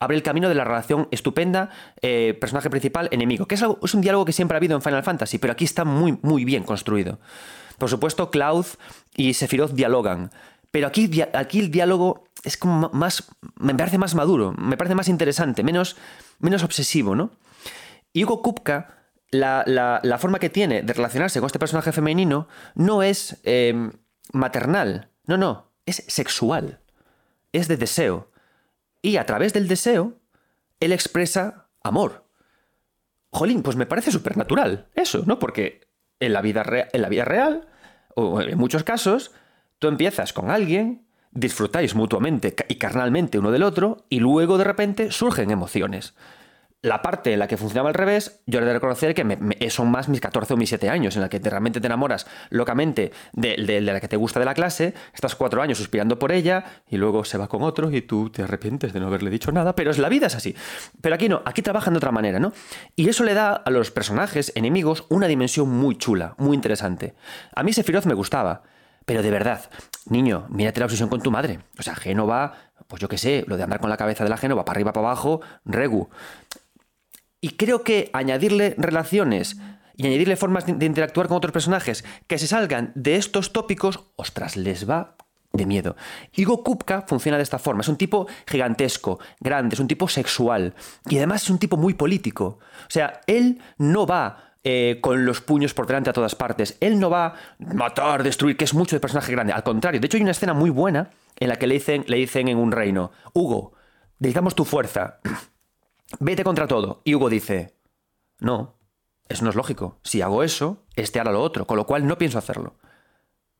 Abre el camino de la relación estupenda, eh, personaje principal, enemigo. Que es, es, un diálogo que siempre ha habido en Final Fantasy, pero aquí está muy, muy bien construido. Por supuesto, Cloud y Sephiroth dialogan. Pero aquí, aquí el diálogo es como más. Me parece más maduro, me parece más interesante, menos, menos obsesivo, ¿no? Y Hugo Kupka. La, la, forma que tiene de relacionarse con este personaje femenino no es eh, maternal, no, no, es sexual, es de deseo. Y a través del deseo, él expresa amor. Jolín, pues me parece supernatural eso, ¿no? Porque en la, vida en la vida real, o en muchos casos, tú empiezas con alguien, disfrutáis mutuamente y carnalmente uno del otro, y luego de repente surgen emociones. La parte en la que funcionaba al revés, yo he de reconocer que son más mis 14 o mis 7 años, en la que realmente te enamoras locamente de, de, la que te gusta de la clase, estás cuatro años suspirando por ella y luego se va con otro y tú te arrepientes de no haberle dicho nada, pero es la vida es así. Pero aquí no, aquí trabajan de otra manera, ¿no? Y eso le da a los personajes enemigos una dimensión muy chula, muy interesante. A mí Sephiroth me gustaba, pero de verdad, niño, mírate la obsesión con tu madre. O sea, Génova, pues yo qué sé, lo de andar con la cabeza de la Génova para arriba, para abajo, Regu. Y creo que añadirle relaciones y añadirle formas de interactuar con otros personajes que se salgan de estos tópicos, ostras, les va de miedo. Igo Kupka funciona de esta forma. Es un tipo gigantesco, grande, es un tipo sexual y además es un tipo muy político. O sea, él no va eh, con los puños por delante a todas partes. Él no va a matar, destruir, que es mucho de personaje grande. Al contrario, de hecho hay una escena muy buena en la que le dicen, le dicen en un reino, Hugo, necesitamos tu fuerza vete contra todo. Y Hugo dice, no, eso no es lógico. Si hago eso, este hará lo otro, con lo cual no pienso hacerlo.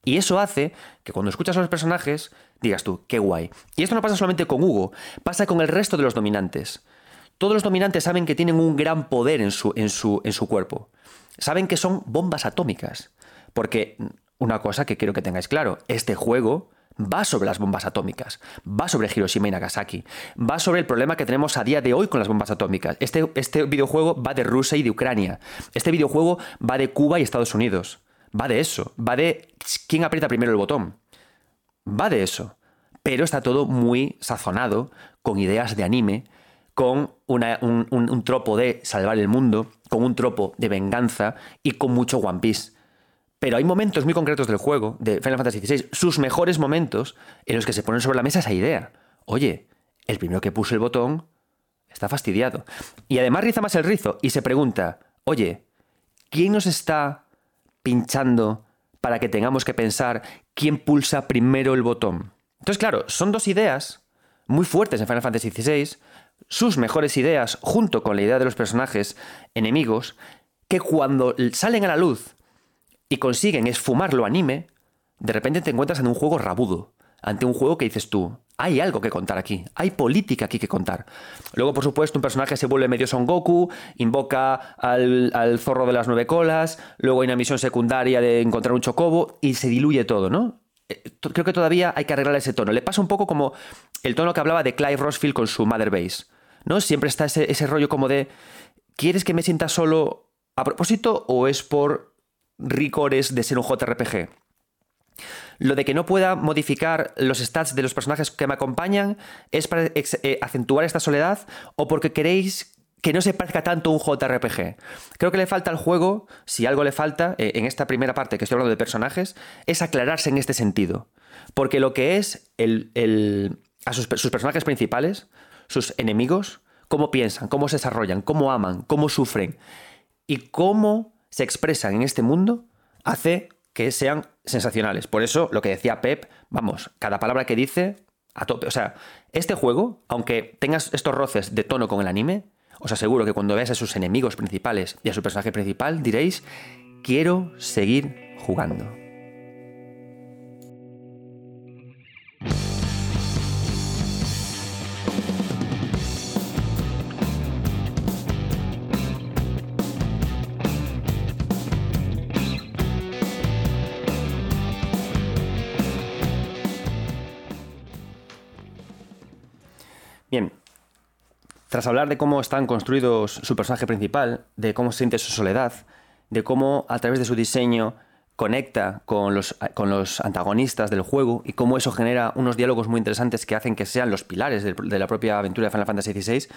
Y eso hace que cuando escuchas a los personajes digas tú, qué guay. Y esto no pasa solamente con Hugo, pasa con el resto de los dominantes. Todos los dominantes saben que tienen un gran poder en su, en su, en su cuerpo. Saben que son bombas atómicas. Porque una cosa que quiero que tengáis claro, este juego va sobre las bombas atómicas, va sobre Hiroshima y Nagasaki, va sobre el problema que tenemos a día de hoy con las bombas atómicas. Este, este videojuego va de Rusia y de Ucrania. Este videojuego va de Cuba y Estados Unidos. Va de eso, va de quién aprieta primero el botón. Va de eso. Pero está todo muy sazonado, con ideas de anime, con un, un tropo de salvar el mundo, con un tropo de venganza y con mucho One Piece. Pero hay momentos muy concretos del juego, de Final Fantasy XVI, sus mejores momentos, en los que se ponen sobre la mesa esa idea. Oye, el primero que puso el botón está fastidiado. Y además riza más el rizo y se pregunta, oye, ¿quién nos está pinchando para que tengamos que pensar quién pulsa primero el botón? Entonces, claro, son dos ideas muy fuertes en Final Fantasy XVI, sus mejores ideas junto con la idea de los personajes enemigos, que cuando salen a la luz y consiguen esfumar lo anime, de repente te encuentras en un juego rabudo, ante un juego que dices tú, hay algo que contar aquí, hay política aquí que contar. Luego, por supuesto, un personaje se vuelve medio Son Goku, invoca al, zorro de las nueve colas, luego hay una misión secundaria de encontrar un chocobo y se diluye todo, ¿no? Eh, creo que todavía hay que arreglar ese tono. Le pasa un poco como el tono que hablaba de Clive Rossfield con su Mother Base, ¿no? Siempre está ese, ese rollo como de, ¿quieres que me sienta solo a propósito o es por ricores de ser un JRPG. Lo de que no pueda modificar los stats de los personajes que me acompañan es para eh, acentuar esta soledad o porque queréis que no se parezca tanto un JRPG. Creo que le falta al juego, si algo le falta, eh, en esta primera parte que estoy hablando de personajes, es aclararse en este sentido. Porque lo que es el, a sus, sus personajes principales, sus enemigos, cómo piensan, cómo se desarrollan, cómo aman, cómo sufren y cómo se expresan en este mundo hace que sean sensacionales. Por eso, lo que decía Pep, vamos, cada palabra que dice, a tope. O sea, este juego, aunque tengas estos roces de tono con el anime, os aseguro que cuando veáis a sus enemigos principales y a su personaje principal, diréis, quiero seguir jugando. Bien, tras hablar de cómo están construidos su personaje principal, de cómo siente su soledad, de cómo a través de su diseño conecta con los, antagonistas del juego y cómo eso genera unos diálogos muy interesantes que hacen que sean los pilares de la propia aventura de Final Fantasy XVI,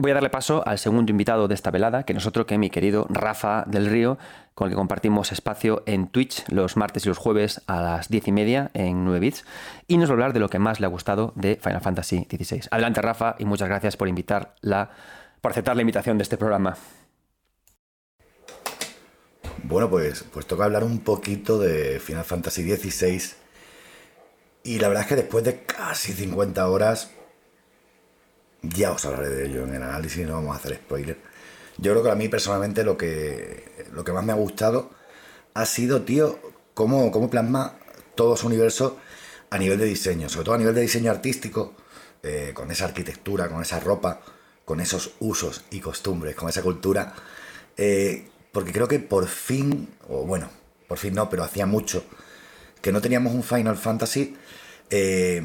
Voy a darle paso al segundo invitado de esta velada, que nosotros, que mi querido Rafa del Río, con el que compartimos espacio en Twitch los martes y los jueves a las diez y media en 9 bits, y nos va a hablar de lo que más le ha gustado de Final Fantasy XVI. Adelante, Rafa, y muchas gracias por invitarla, por aceptar la invitación de este programa. Bueno, pues, pues toca hablar un poquito de Final Fantasy XVI. Y la verdad es que después de casi 50 horas, ya os hablaré de ello en el análisis, no vamos a hacer spoiler. Yo creo que a mí personalmente lo que, lo que más me ha gustado ha sido, tío, cómo, cómo plasma todo su universo a nivel de diseño, sobre todo a nivel de diseño artístico, eh, con esa arquitectura, con esa ropa, con esos usos y costumbres, con esa cultura, eh, porque creo que por fin, o bueno, por fin no, pero hacía mucho que no teníamos un Final Fantasy eh,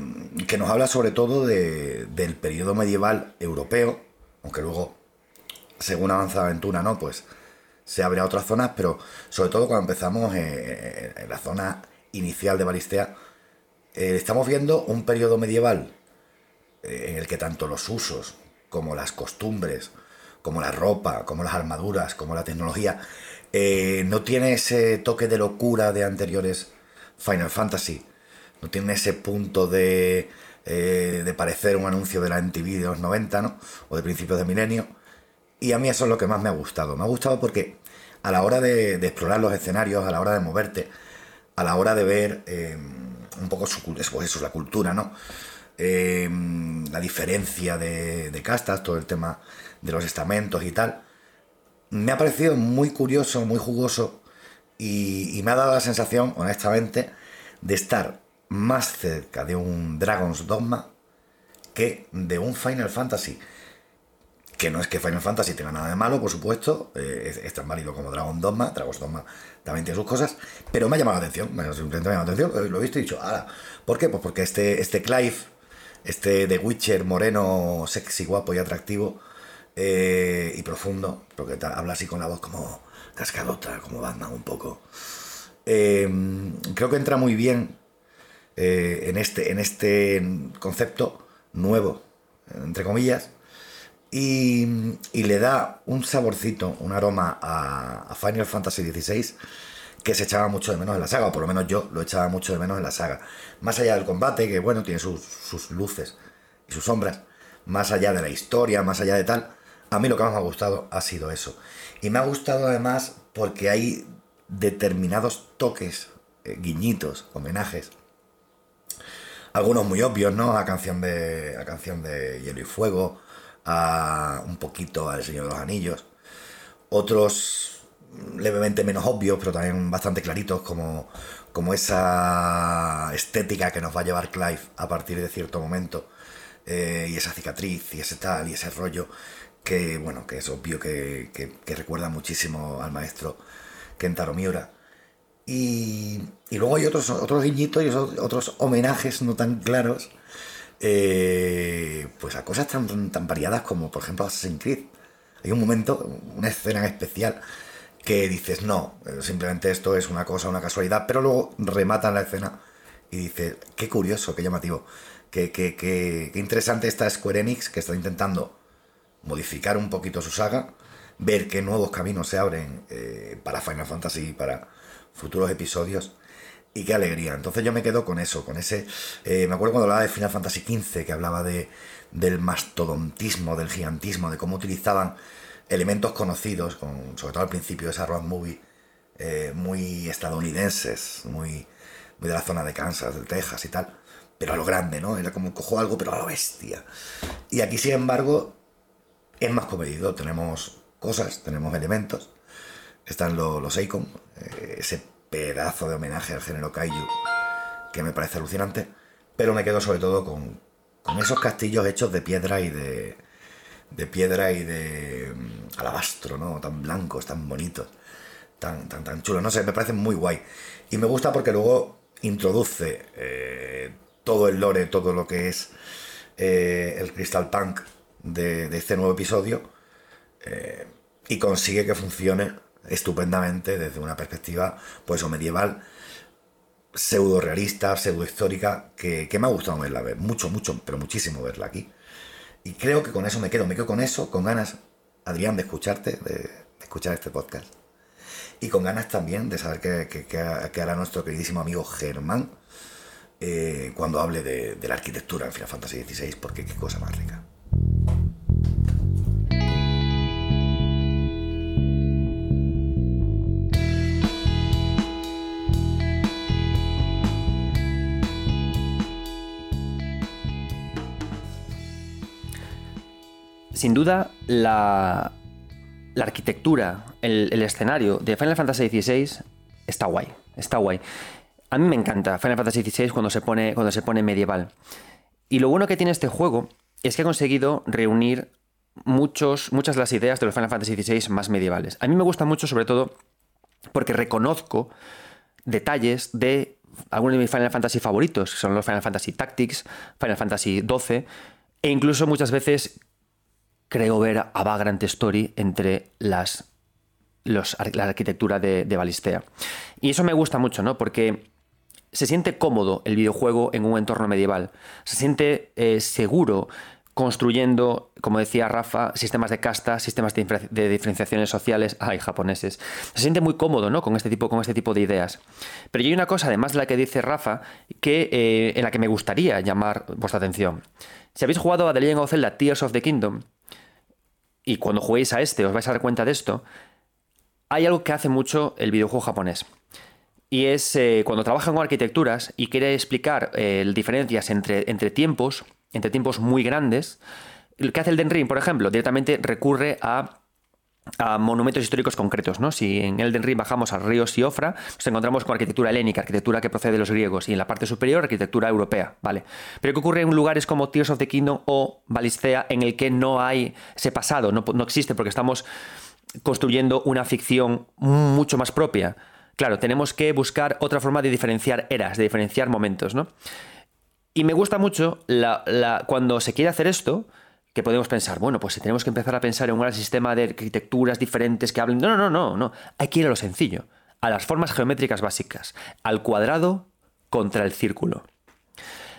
que nos habla sobre todo del periodo medieval europeo, aunque luego, según avanza la aventura, ¿no? Pues se abre a otras zonas, pero sobre todo cuando empezamos eh, en la zona inicial de Baristea, eh, estamos viendo un periodo medieval en el que tanto los usos como las costumbres, como la ropa, como las armaduras, como la tecnología, no tiene ese toque de locura de anteriores Final Fantasy no tiene ese punto de, eh, de parecer un anuncio de la MTV de los 90, ¿no? O de principios de milenio. Y a mí eso es lo que más me ha gustado. Me ha gustado porque a la hora de, explorar los escenarios, a la hora de moverte, a la hora de ver eh, un poco su, pues eso, es la cultura, ¿no? Eh, la diferencia de, castas, todo el tema de los estamentos y tal, me ha parecido muy curioso, muy jugoso y me ha dado la sensación, honestamente, de estar más cerca de un Dragon's Dogma que de un Final Fantasy. Que no es que Final Fantasy tenga nada de malo, por supuesto, eh, es, tan válido como Dragon Dogma, Dragon's Dogma también tiene sus cosas, pero me ha llamado la atención, me ha llamado la atención, eh, lo he visto y he dicho, ¿por qué? Pues porque este, este Clive, este The Witcher moreno, sexy, guapo y atractivo eh, y profundo, porque habla así con la voz como cascadota, como Batman un poco. creo que entra muy bien eh, en, este, en este concepto nuevo, entre comillas, y, le da un saborcito, un aroma a, Final Fantasy XVI que se echaba mucho de menos en la saga, o por lo menos yo lo echaba mucho de menos en la saga. Más allá del combate, que bueno, tiene sus, sus luces y sus sombras, más allá de la historia, más allá de tal, a mí lo que más me ha gustado ha sido eso. Y me ha gustado además porque hay determinados toques, eh, guiñitos, homenajes algunos muy obvios, ¿no? A canción de, a canción de Hielo y Fuego, a un poquito al Señor de los Anillos. Otros levemente menos obvios, pero también bastante claritos, como, como esa estética que nos va a llevar Clive a partir de cierto momento. Eh, y esa cicatriz, y ese tal, y ese rollo, que bueno, que es obvio que, que recuerda muchísimo al maestro Kentaro Miura. Y, luego hay otros, otros guiñitos y otros homenajes no tan claros eh, pues a cosas tan, tan variadas como por ejemplo Assassin's Creed. Hay un momento, una escena especial que dices, no, simplemente esto es una cosa, una casualidad, pero luego rematan la escena y dices, qué curioso, qué llamativo, qué, qué, qué, interesante esta Square Enix que está intentando modificar un poquito su saga, ver qué nuevos caminos se abren eh, para Final Fantasy y para, futuros episodios. Y qué alegría. Entonces yo me quedo con eso, con ese... Eh, me acuerdo cuando hablaba de Final Fantasy XV, que hablaba de, del mastodontismo, del gigantismo, de cómo utilizaban elementos conocidos, con, sobre todo al principio de esa road movie, eh, muy estadounidenses, muy, de la zona de Kansas, de Texas y tal, pero a lo grande, ¿no? Era como cojo algo, pero a lo bestia. Y aquí, sin embargo, es más comedido. Tenemos cosas, tenemos elementos, están los, los Akon, eh, ese pedazo de homenaje al género Kaiju que me parece alucinante, pero me quedo sobre todo con, con esos castillos hechos de piedra y de, de piedra y de mm, alabastro, ¿no? Tan blancos, tan bonitos, tan, tan, tan chulos, no sé, me parecen muy guay. Y me gusta porque luego introduce eh, todo el lore, todo lo que es eh, el Crystal Punk de, de, este nuevo episodio y consigue que funcione estupendamente desde una perspectiva pues o medieval pseudo realista, pseudo histórica, que, me ha gustado verla, ver, mucho, mucho, pero muchísimo verla aquí. Y creo que con eso me quedo, me quedo con eso, con ganas, Adrián, de escucharte, de, escuchar este podcast. Y con ganas también de saber qué, hará nuestro queridísimo amigo Germán eh, cuando hable de, de, la arquitectura en Final Fantasy XVI, porque qué cosa más rica. Sin duda, la, arquitectura, el, escenario de Final Fantasy XVI está guay. Está guay. A mí me encanta Final Fantasy XVI cuando se pone, cuando se pone medieval. Y lo bueno que tiene este juego es que ha conseguido reunir muchos, muchas de las ideas de los Final Fantasy XVI más medievales. A mí me gusta mucho, sobre todo, porque reconozco detalles de algunos de mis Final Fantasy favoritos, que son los Final Fantasy Tactics, Final Fantasy XII, e incluso muchas veces creo ver a Vagrant Story entre las, la arquitectura de, de Balistea. Y eso me gusta mucho, ¿no? Porque se siente cómodo el videojuego en un entorno medieval. Se siente eh, seguro construyendo, como decía Rafa, sistemas de casta, sistemas de, diferenciaciones sociales, ay, japoneses. Se siente muy cómodo, ¿no? Con este tipo, con este tipo de ideas. Pero hay una cosa, además de la que dice Rafa, que, eh, en la que me gustaría llamar vuestra atención. Si habéis jugado a The Legend of Zelda Tears of the Kingdom, y cuando juguéis a este os vais a dar cuenta de esto, hay algo que hace mucho el videojuego japonés. Y es eh, cuando trabaja con arquitecturas y quiere explicar eh, diferencias entre, entre tiempos, entre tiempos muy grandes, lo que hace el Den por ejemplo, directamente recurre a monumentos históricos concretos, ¿no? Si en Elden Ring bajamos al río Siofra, nos encontramos con arquitectura helénica, arquitectura que procede de los griegos, y en la parte superior arquitectura europea, ¿vale? Pero ¿qué ocurre en lugares como Tears of the Kingdom o Balistea en el que no hay ese pasado, no, no existe porque estamos construyendo una ficción mucho más propia? Claro, tenemos que buscar otra forma de diferenciar eras, de diferenciar momentos, ¿no? Y me gusta mucho la, cuando se quiere hacer esto, que podemos pensar, bueno, pues si tenemos que empezar a pensar en un gran sistema de arquitecturas diferentes que hablen. No, no, no, no. Hay que ir a lo sencillo, a las formas geométricas básicas, al cuadrado contra el círculo.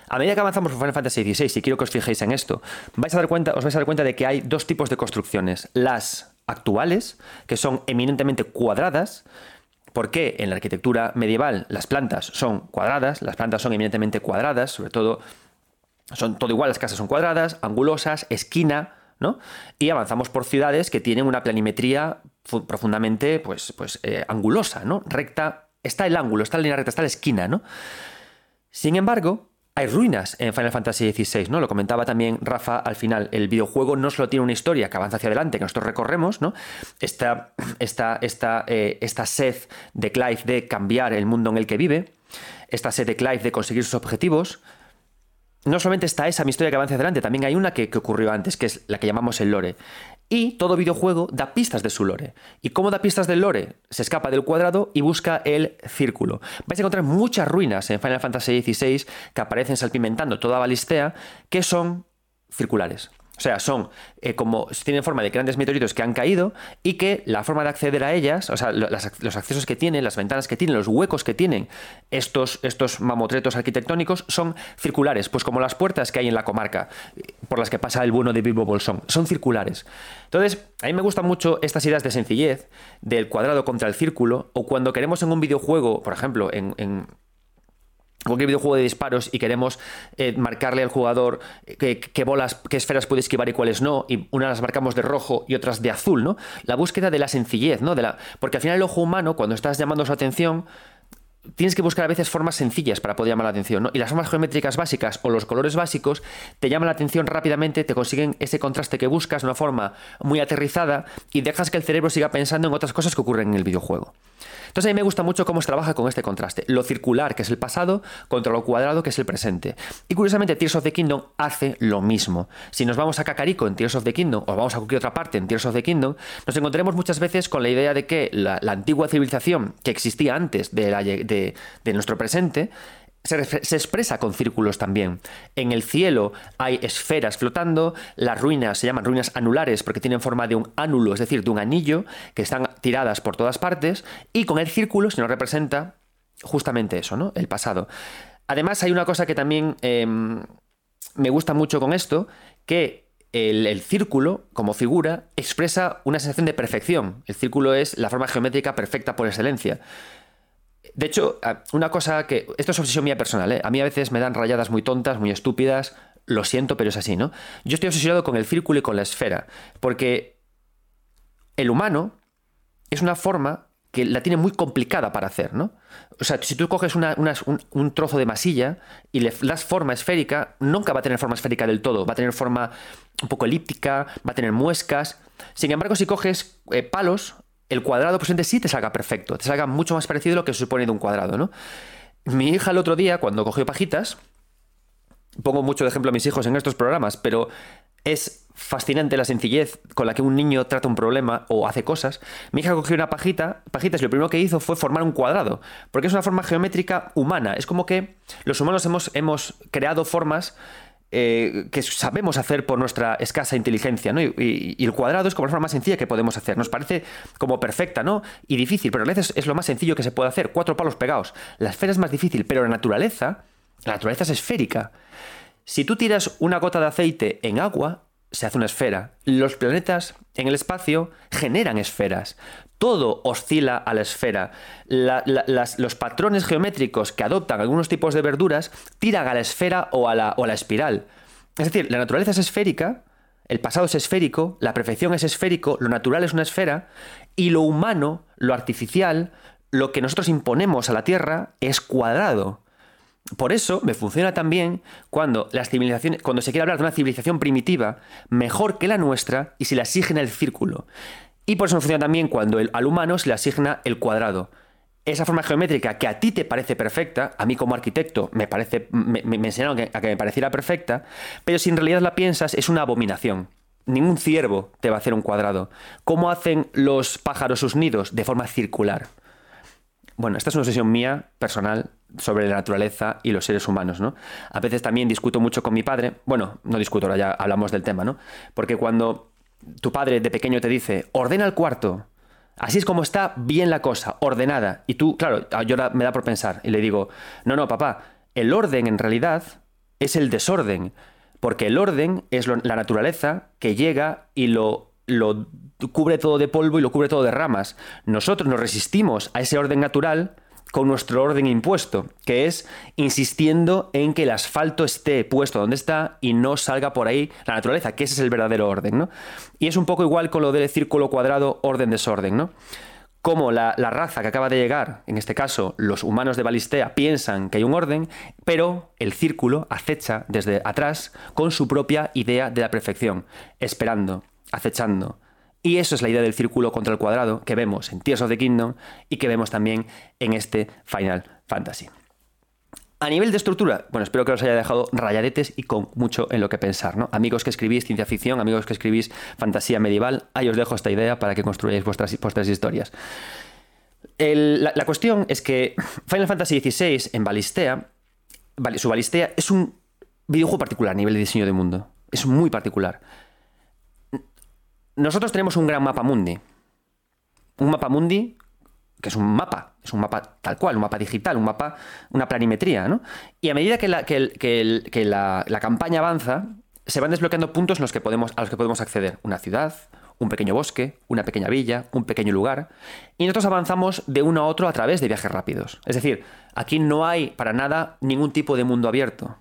A medida que avanzamos por Final Fantasy XVI, y quiero que os fijéis en esto, vais a dar cuenta, os vais a dar cuenta de que hay dos tipos de construcciones. Las actuales, que son eminentemente cuadradas, ¿Por qué en la arquitectura medieval las plantas son cuadradas? Las plantas son eminentemente cuadradas, sobre todo son todo igual, las casas son cuadradas, angulosas, esquina, ¿no? Y avanzamos por ciudades que tienen una planimetría profundamente pues, pues, eh, angulosa, ¿no? Recta, está el ángulo, está la línea recta, está la esquina, ¿no? Sin embargo, hay ruinas en Final Fantasy XVI, ¿no? Lo comentaba también Rafa al final. El videojuego no solo tiene una historia que avanza hacia adelante, que nosotros recorremos, ¿no? Esta, esta, esta, eh, esta sed de Clive de cambiar el mundo en el que vive, esta sed de Clive de conseguir sus objetivos, no solamente está esa historia que avanza adelante, también hay una que, que, ocurrió antes, que es la que llamamos el lore. Y todo videojuego da pistas de su lore. ¿Y cómo da pistas del lore? Se escapa del cuadrado y busca el círculo. Vais a encontrar muchas ruinas en Final Fantasy XVI que aparecen salpimentando toda Balistea, que son circulares. O sea, son eh, como tienen forma de grandes meteoritos que han caído y que la forma de acceder a ellas, o sea, los accesos que tienen, las ventanas que tienen, los huecos que tienen estos, estos mamotretos arquitectónicos son circulares, pues como las puertas que hay en la comarca por las que pasa el bueno de Bilbo Bolsón, son circulares. Entonces, a mí me gustan mucho estas ideas de sencillez, del cuadrado contra el círculo, o cuando queremos en un videojuego, por ejemplo, en cualquier videojuego de disparos y queremos eh, marcarle al jugador qué bolas, qué esferas puede esquivar y cuáles no, y unas las marcamos de rojo y otras de azul, ¿no? La búsqueda de la sencillez, ¿no? De la, porque al final el ojo humano, cuando estás llamando su atención, tienes que buscar a veces formas sencillas para poder llamar la atención, ¿no? Y las formas geométricas básicas o los colores básicos te llaman la atención rápidamente, te consiguen ese contraste que buscas de una forma muy aterrizada y dejas que el cerebro siga pensando en otras cosas que ocurren en el videojuego. Entonces a mí me gusta mucho cómo se trabaja con este contraste. Lo circular, que es el pasado, contra lo cuadrado, que es el presente. Y curiosamente Tears of the Kingdom hace lo mismo. Si nos vamos a Kakariko en Tears of the Kingdom, o vamos a cualquier otra parte en Tears of the Kingdom, nos encontraremos muchas veces con la idea de que la, antigua civilización que existía antes de nuestro presente se, expresa con círculos también. En el cielo hay esferas flotando, las ruinas se llaman ruinas anulares porque tienen forma de un ánulo, es decir, de un anillo, que están tiradas por todas partes, y con el círculo se nos representa justamente eso, ¿no? El pasado. Además, hay una cosa que también em, me gusta mucho con esto, que el, el, círculo, como figura, expresa una sensación de perfección. El círculo es la forma geométrica perfecta por excelencia. De hecho, una cosa que. Esto es obsesión mía personal, ¿eh? A mí a veces me dan rayadas muy tontas, muy estúpidas. Lo siento, pero es así, ¿no? Yo estoy obsesionado con el círculo y con la esfera. Porque el humano es una forma que la tiene muy complicada para hacer, ¿no? O sea, si tú coges un, trozo de masilla y le das forma esférica, nunca va a tener forma esférica del todo, va a tener forma un poco elíptica, va a tener muescas. Sin embargo, si coges eh, palos, el cuadrado presente sí te salga perfecto, te salga mucho más parecido a lo que se supone de un cuadrado, ¿no? Mi hija el otro día, cuando cogió pajitas, pongo mucho de ejemplo a mis hijos en estos programas, pero Es fascinante la sencillez con la que un niño trata un problema o hace cosas. Mi hija cogió una pajita, pajitas y lo primero que hizo fue formar un cuadrado, porque es una forma geométrica humana. Es como que los humanos hemos, hemos creado formas eh, que sabemos hacer por nuestra escasa inteligencia, ¿no? Y, el cuadrado es como la forma más sencilla que podemos hacer. Nos parece como perfecta, ¿no? Y difícil, pero a veces es lo más sencillo que se puede hacer. Cuatro palos pegados. La esfera es más difícil, pero la naturaleza, la naturaleza es esférica. Si tú tiras una gota de aceite en agua, se hace una esfera. Los planetas en el espacio generan esferas. Todo oscila a la esfera. los patrones geométricos que adoptan algunos tipos de verduras tiran a la esfera o a la, o a la espiral. Es decir, la naturaleza es esférica, el pasado es esférico, la perfección es esférico, lo natural es una esfera, y lo humano, lo artificial, lo que nosotros imponemos a la Tierra es cuadrado. Por eso me funciona también cuando las civilizaciones, cuando se quiere hablar de una civilización primitiva mejor que la nuestra y se le asigna el círculo. Y por eso me funciona también cuando al humano se le asigna el cuadrado. Esa forma geométrica que a ti te parece perfecta, a mí como arquitecto me, parece, me, enseñaron a que me pareciera perfecta, pero si en realidad la piensas es una abominación. Ningún ciervo te va a hacer un cuadrado. ¿Cómo hacen los pájaros sus nidos? De forma circular. Bueno, esta es una obsesión mía, personal, sobre la naturaleza y los seres humanos, ¿no? A veces también discuto mucho con mi padre, bueno, no discuto, ahora ya hablamos del tema, ¿no? Porque cuando tu padre de pequeño te dice, ordena el cuarto, así es como está bien la cosa, ordenada, y tú, claro, yo me da por pensar, y le digo, no, no, papá, el orden en realidad es el desorden, porque el orden es la naturaleza que llega y lo, lo cubre todo de polvo y lo cubre todo de ramas. Nosotros nos resistimos a ese orden natural con nuestro orden impuesto, que es insistiendo en que el asfalto esté puesto donde está y no salga por ahí la naturaleza, que ese es el verdadero orden, ¿no? Y es un poco igual con lo del círculo cuadrado, orden-desorden, ¿no? Como la, la, raza que acaba de llegar, en este caso los humanos de Balistea, piensan que hay un orden, pero el círculo acecha desde atrás con su propia idea de la perfección, esperando, acechando, y eso es la idea del círculo contra el cuadrado que vemos en Tears of the Kingdom y que vemos también en este Final Fantasy. A nivel de estructura, bueno, espero que os haya dejado rayadetes y con mucho en lo que pensar, ¿no? Amigos que escribís ciencia ficción, amigos que escribís fantasía medieval, ahí os dejo esta idea para que construyáis vuestras, vuestras historias. la, cuestión es que Final Fantasy XVI en Balistea, su Balistea es un videojuego particular a nivel de diseño de mundo. Es muy particular nosotros tenemos un gran mapa mundi. Un mapa mundi que es un mapa, es un mapa tal cual, un mapa digital, un mapa, una planimetría, ¿no? Y a medida que la, que la, campaña avanza, se van desbloqueando puntos a los que podemos acceder. Una ciudad, un pequeño bosque, una pequeña villa, un pequeño lugar, y nosotros avanzamos de uno a otro a través de viajes rápidos. Es decir, aquí no hay para nada ningún tipo de mundo abierto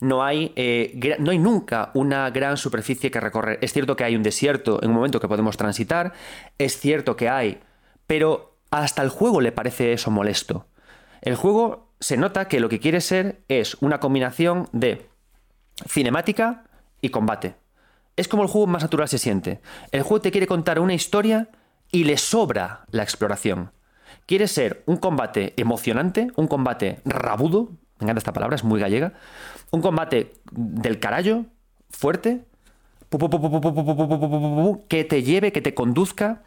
no hay, eh, no hay nunca una gran superficie que recorrer. Es cierto que hay un desierto en un momento que podemos transitar, es cierto que hay, pero hasta el juego le parece eso molesto. El juego se nota que lo que quiere ser es una combinación de cinemática y combate. Es como el juego más natural se siente. El juego te quiere contar una historia y le sobra la exploración. Quiere ser un combate emocionante, un combate rabudo, me encanta esta palabra, es muy gallega, un combate del carallo, fuerte, que te lleve, que te conduzca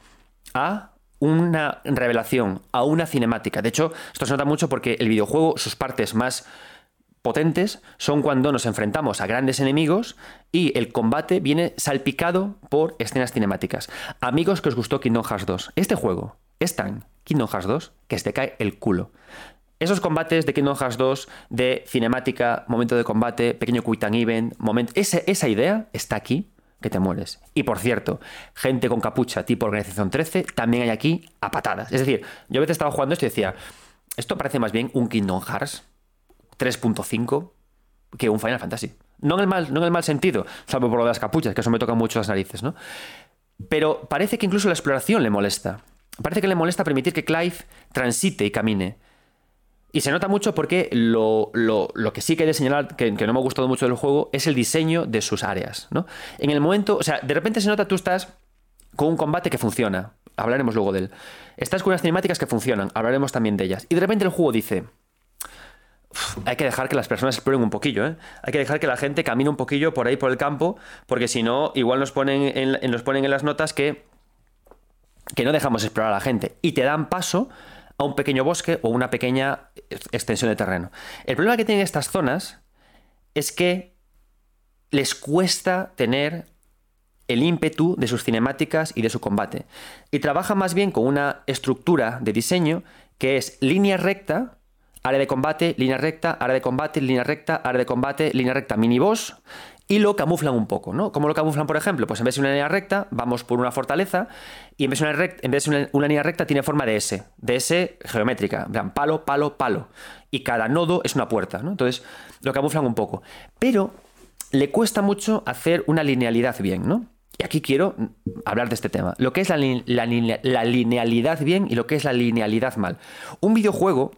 a una revelación, a una cinemática. De hecho, esto se nota mucho porque el videojuego, sus partes más potentes son cuando nos enfrentamos a grandes enemigos y el combate viene salpicado por escenas cinemáticas. Amigos que os gustó Kingdom Hearts 2, este juego es tan Kingdom Hearts 2 que se te cae el culo esos combates de Kingdom Hearts 2, de cinemática, momento de combate, pequeño quick time event, momento, esa, idea está aquí, que te mueres. Y por cierto, gente con capucha tipo Organización 13 también hay aquí a patadas. Es decir, yo a veces estaba jugando esto y decía, esto parece más bien un Kingdom Hearts 3.5 que un Final Fantasy. No en, el mal, no en el mal sentido, salvo por lo de las capuchas, que eso me toca mucho las narices, ¿no? Pero parece que incluso la exploración le molesta. Parece que le molesta permitir que Clive transite y camine. Y se nota mucho porque lo, que sí que de señalar, que, no me ha gustado mucho del juego, es el diseño de sus áreas. ¿no? En el momento, o sea, de repente se nota tú estás con un combate que funciona. Hablaremos luego de él. Estás con unas cinemáticas que funcionan. Hablaremos también de ellas. Y de repente el juego dice, hay que dejar que las personas exploren un poquillo, ¿eh? Hay que dejar que la gente camine un poquillo por ahí por el campo, porque si no, igual nos ponen en, nos ponen en las notas que, que no dejamos explorar a la gente y te dan paso a un pequeño bosque o una pequeña extensión de terreno. El problema que tienen estas zonas es que les cuesta tener el ímpetu de sus cinemáticas y de su combate. Y trabaja más bien con una estructura de diseño que es línea recta, área de combate, línea recta, área de combate, línea recta, área de combate, línea recta, mini boss, y lo camuflan un poco, ¿no? ¿Cómo lo camuflan, por ejemplo? Pues en vez de una línea recta, vamos por una fortaleza, y en vez de una, línea recta tiene forma de S, de S geométrica, en palo, palo, palo, y cada nodo es una puerta, ¿no? Entonces lo camuflan un poco. Pero le cuesta mucho hacer una linealidad bien, ¿no? Y aquí quiero hablar de este tema. Lo que es la, linealidad bien y lo que es la linealidad mal. Un videojuego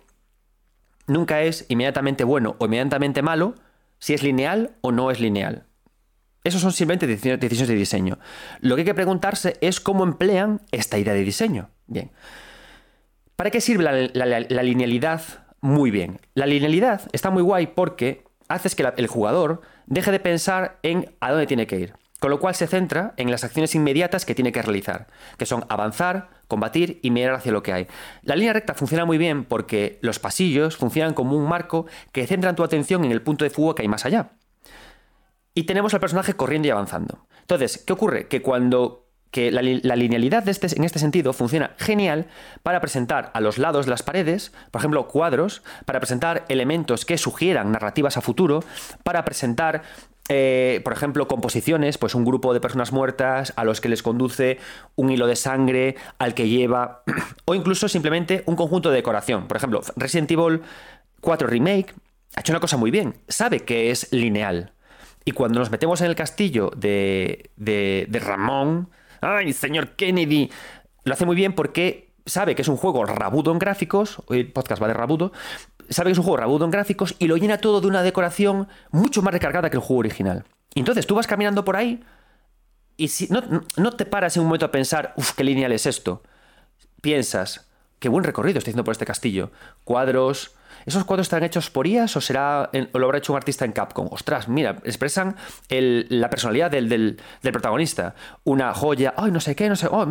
nunca es inmediatamente bueno o inmediatamente malo si es lineal o no es lineal. Esos son simplemente decisiones de diseño. Lo que hay que preguntarse es cómo emplean esta idea de diseño. Bien. ¿Para qué sirve la, linealidad? Muy bien. La linealidad está muy guay porque hace que el jugador deje de pensar en a dónde tiene que ir con lo cual se centra en las acciones inmediatas que tiene que realizar, que son avanzar, combatir y mirar hacia lo que hay. La línea recta funciona muy bien porque los pasillos funcionan como un marco que centran tu atención en el punto de fuga que hay más allá. Y tenemos al personaje corriendo y avanzando. Entonces, ¿qué ocurre? Que cuando que la, linealidad este, en este sentido funciona genial para presentar a los lados de las paredes, por ejemplo, cuadros, para presentar elementos que sugieran narrativas a futuro, para presentar eh, por ejemplo, composiciones, pues un grupo de personas muertas a los que les conduce un hilo de sangre al que lleva, o incluso simplemente un conjunto de decoración. Por ejemplo, Resident Evil 4 Remake ha hecho una cosa muy bien, sabe que es lineal. Y cuando nos metemos en el castillo de, de, de Ramón, ¡ay, señor Kennedy! Lo hace muy bien porque sabe que es un juego rabudo en gráficos, el podcast va de rabudo, sabe que es un juego rabudo en gráficos y lo llena todo de una decoración mucho más recargada que el juego original. Y entonces tú vas caminando por ahí y si no, te paras en un momento a pensar, uff, qué lineal es esto. Piensas, qué buen recorrido estoy haciendo por este castillo. Cuadros. ¿Esos cuadros están hechos por IAS o, será o lo habrá hecho un artista en Capcom? Ostras, mira, expresan la personalidad del, del, protagonista. Una joya, ay, no sé qué, no sé. Oh,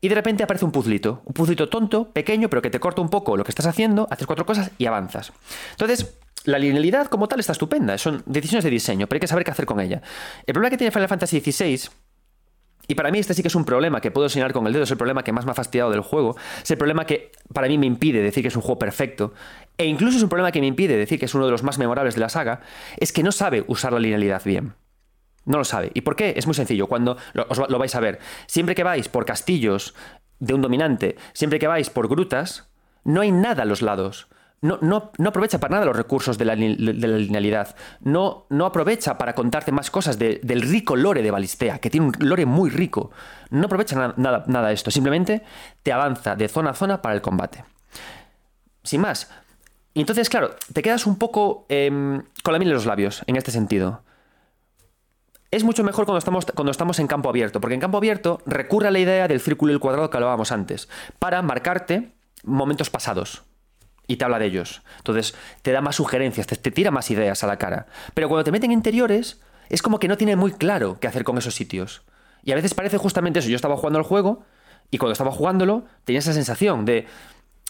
y de repente aparece un puzlito, un puzlito tonto, pequeño, pero que te corta un poco lo que estás haciendo, haces cuatro cosas y avanzas. Entonces, la linealidad como tal está estupenda, son decisiones de diseño, pero hay que saber qué hacer con ella. El problema que tiene Final Fantasy XVI y para mí este sí que es un problema que puedo señalar con el dedo, es el problema que más me ha fastidiado del juego, es el problema que para mí me impide decir que es un juego perfecto, e incluso es un problema que me impide decir que es uno de los más memorables de la saga, es que no sabe usar la linealidad bien. No lo sabe. ¿Y por qué? Es muy sencillo. Cuando os lo vais a ver. Siempre que vais por castillos de un dominante, siempre que vais por grutas, no hay nada a los lados. No, no, no, aprovecha para nada los recursos de la, linealidad. No, no, aprovecha para contarte más cosas del rico lore de Balistea, que tiene un lore muy rico. No aprovecha nada, nada, de esto. Simplemente te avanza de zona a zona para el combate. Sin más. Y entonces, claro, te quedas un poco em, con la miel en los labios en este sentido es mucho mejor cuando estamos, cuando estamos en campo abierto, porque en campo abierto recurre a la idea del círculo y el cuadrado que hablábamos antes, para marcarte momentos pasados. Y te habla de ellos. Entonces, te da más sugerencias, te, tira más ideas a la cara. Pero cuando te meten interiores, es como que no tiene muy claro qué hacer con esos sitios. Y a veces parece justamente eso. Yo estaba jugando el juego y cuando estaba jugándolo tenía esa sensación de,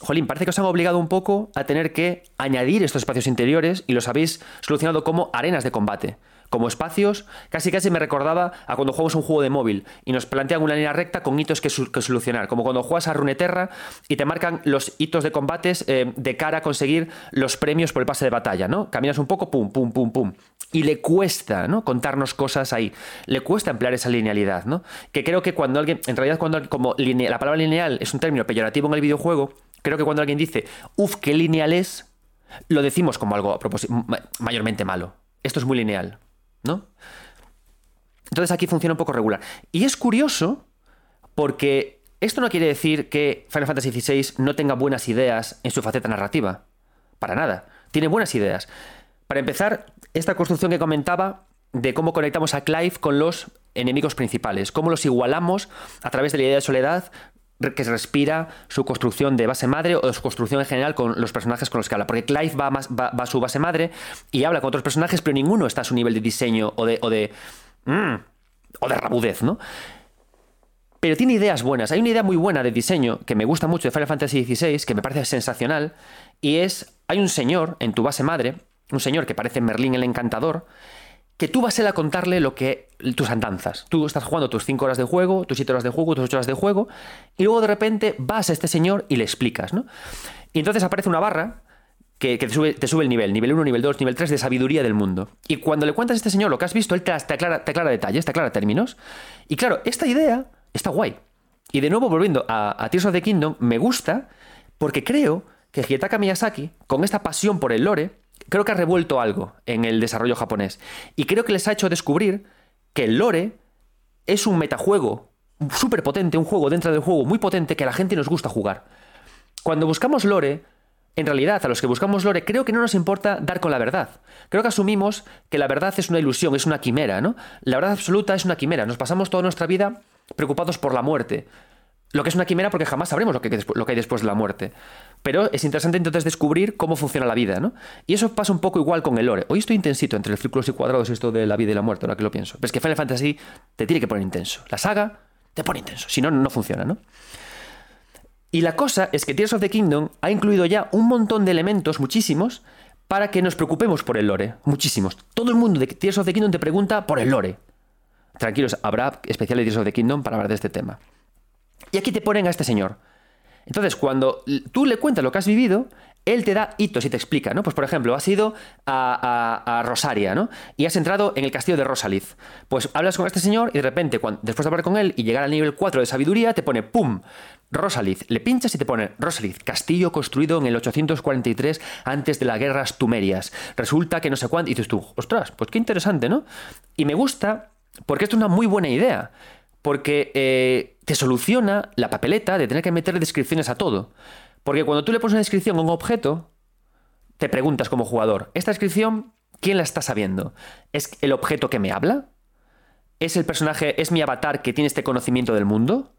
Jolín, parece que os han obligado un poco a tener que añadir estos espacios interiores y los habéis solucionado como arenas de combate como espacios, casi casi me recordaba a cuando jugamos un juego de móvil y nos plantean una línea recta con hitos que, solucionar, como cuando juegas a Runeterra y te marcan los hitos de combates eh, de cara a conseguir los premios por el pase de batalla, ¿no? Caminas un poco, pum, pum, pum, pum. Y le cuesta, ¿no? Contarnos cosas ahí. Le cuesta emplear esa linealidad, ¿no? Que creo que cuando alguien, en realidad cuando como la palabra lineal es un término peyorativo en el videojuego, creo que cuando alguien dice, uff, qué lineal es, lo decimos como algo mayormente malo. Esto es muy lineal. ¿No? Entonces aquí funciona un poco regular. Y es curioso porque esto no quiere decir que Final Fantasy XVI no tenga buenas ideas en su faceta narrativa. Para nada. Tiene buenas ideas. Para empezar, esta construcción que comentaba de cómo conectamos a Clive con los enemigos principales, cómo los igualamos a través de la idea de soledad que respira su construcción de base madre o su construcción en general con los personajes con los que habla. Porque Clive va, más, va, a su base madre y habla con otros personajes, pero ninguno está a su nivel de diseño o de. o de. mm, o de rabudez, ¿no? Pero tiene ideas buenas. Hay una idea muy buena de diseño que me gusta mucho de Final Fantasy XVI, que me parece sensacional, y es, hay un señor en tu base madre, un señor que parece Merlín el Encantador, que tú vas a a contarle lo que tus andanzas. Tú estás jugando tus 5 horas de juego, tus 7 horas de juego, tus 8 horas de juego, y luego de repente vas a este señor y le explicas, ¿no? Y entonces aparece una barra que, te, sube, te sube el nivel, nivel 1, nivel 2, nivel 3 de sabiduría del mundo. Y cuando le cuentas a este señor lo que has visto, él te, aclara, detalles, te aclara términos. Y claro, esta idea está guay. Y de nuevo, volviendo a, a Tears of the Kingdom, me gusta porque creo que Hidetaka Miyazaki, con esta pasión por el lore, creo que ha revuelto algo en el desarrollo japonés. Y creo que les ha hecho descubrir que el lore es un metajuego súper potente, un juego dentro del juego muy potente que a la gente nos gusta jugar. Cuando buscamos lore, en realidad a los que buscamos lore creo que no nos importa dar con la verdad. Creo que asumimos que la verdad es una ilusión, es una quimera, ¿no? La verdad absoluta es una quimera. Nos pasamos toda nuestra vida preocupados por la muerte. Lo que es una quimera porque jamás sabremos lo que, hay después de la muerte. Pero es interesante entonces descubrir cómo funciona la vida, ¿no? Y eso pasa un poco igual con el lore. Hoy estoy intensito entre los círculos y cuadrados y esto de la vida y la muerte, ahora que lo pienso. Pero es que Final Fantasy te tiene que poner intenso. La saga te pone intenso. Si no, no funciona, ¿no? Y la cosa es que Tears of the Kingdom ha incluido ya un montón de elementos, muchísimos, para que nos preocupemos por el lore. Muchísimos. Todo el mundo de Tears of the Kingdom te pregunta por el lore. Tranquilos, habrá especial de Tears of the Kingdom para hablar de este tema. Y aquí te ponen a este señor. Entonces, cuando tú le cuentas lo que has vivido, él te da hitos y te explica, ¿no? Pues, por ejemplo, has ido a, Rosaria, ¿no? Y has entrado en el castillo de Rosalith. Pues hablas con este señor y de repente, después de hablar con él y llegar al nivel 4 de sabiduría, te pone ¡pum! Rosalith. Le pinchas y te pone Rosalith, castillo construido en el 843 antes de las guerras tumerias. Resulta que no sé cuánto. Y dices tú, ostras, pues qué interesante, ¿no? Y me gusta porque esto es una muy buena idea. Porque eh, te soluciona la papeleta de tener que meter descripciones a todo. Porque cuando tú le pones una descripción a un objeto, te preguntas como jugador, ¿esta descripción quién la está sabiendo? ¿Es el objeto que me habla? ¿Es el personaje, es mi avatar que tiene este conocimiento del mundo?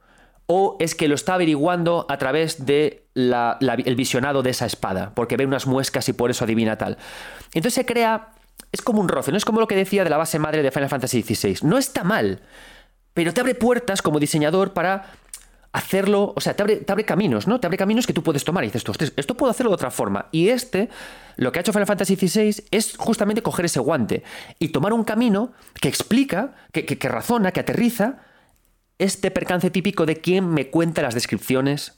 ¿O es que lo está averiguando a través de la, la, el visionado de esa espada? Porque ve unas muescas y por eso adivina tal. Entonces se crea... Es como un roce, no es como lo que decía de la base madre de Final Fantasy XVI. No está mal, pero te abre puertas como diseñador para hacerlo, o sea, te abre, te abre, caminos, ¿no? Te abre caminos que tú puedes tomar y dices, Hostia, esto puedo hacerlo de otra forma. Y este, lo que ha hecho Final Fantasy XVI es justamente coger ese guante y tomar un camino que explica, que, que, razona, que aterriza este percance típico de quien me cuenta las descripciones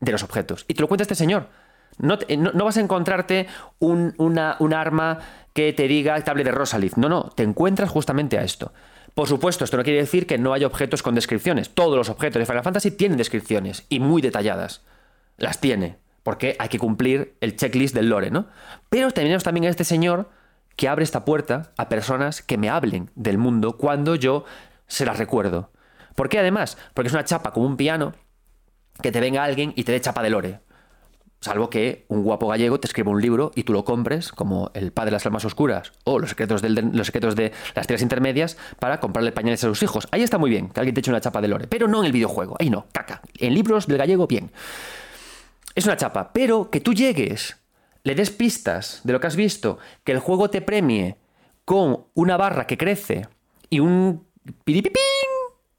de los objetos. Y te lo cuenta este señor. No, te, no, vas a encontrarte un, una, un, arma que te diga te hable de Rosalith. No, no, te encuentras justamente a esto. Por supuesto, esto no quiere decir que no haya objetos con descripciones. Todos los objetos de Final Fantasy tienen descripciones y muy detalladas. Las tiene, porque hay que cumplir el checklist del lore, ¿no? Pero tenemos también a este señor que abre esta puerta a personas que me hablen del mundo cuando yo se las recuerdo. ¿Por qué además? Porque es una chapa como un piano que te venga alguien y te dé chapa de lore. Salvo que un guapo gallego te escriba un libro y tú lo compres, como El Padre de las Almas Oscuras o Los secretos, del, los secretos de las Tierras Intermedias, para comprarle pañales a sus hijos. Ahí está muy bien, que alguien te eche una chapa de lore. Pero no en el videojuego. Ahí no, caca. En libros del gallego, bien. Es una chapa. Pero que tú llegues, le des pistas de lo que has visto, que el juego te premie con una barra que crece y un piripipín,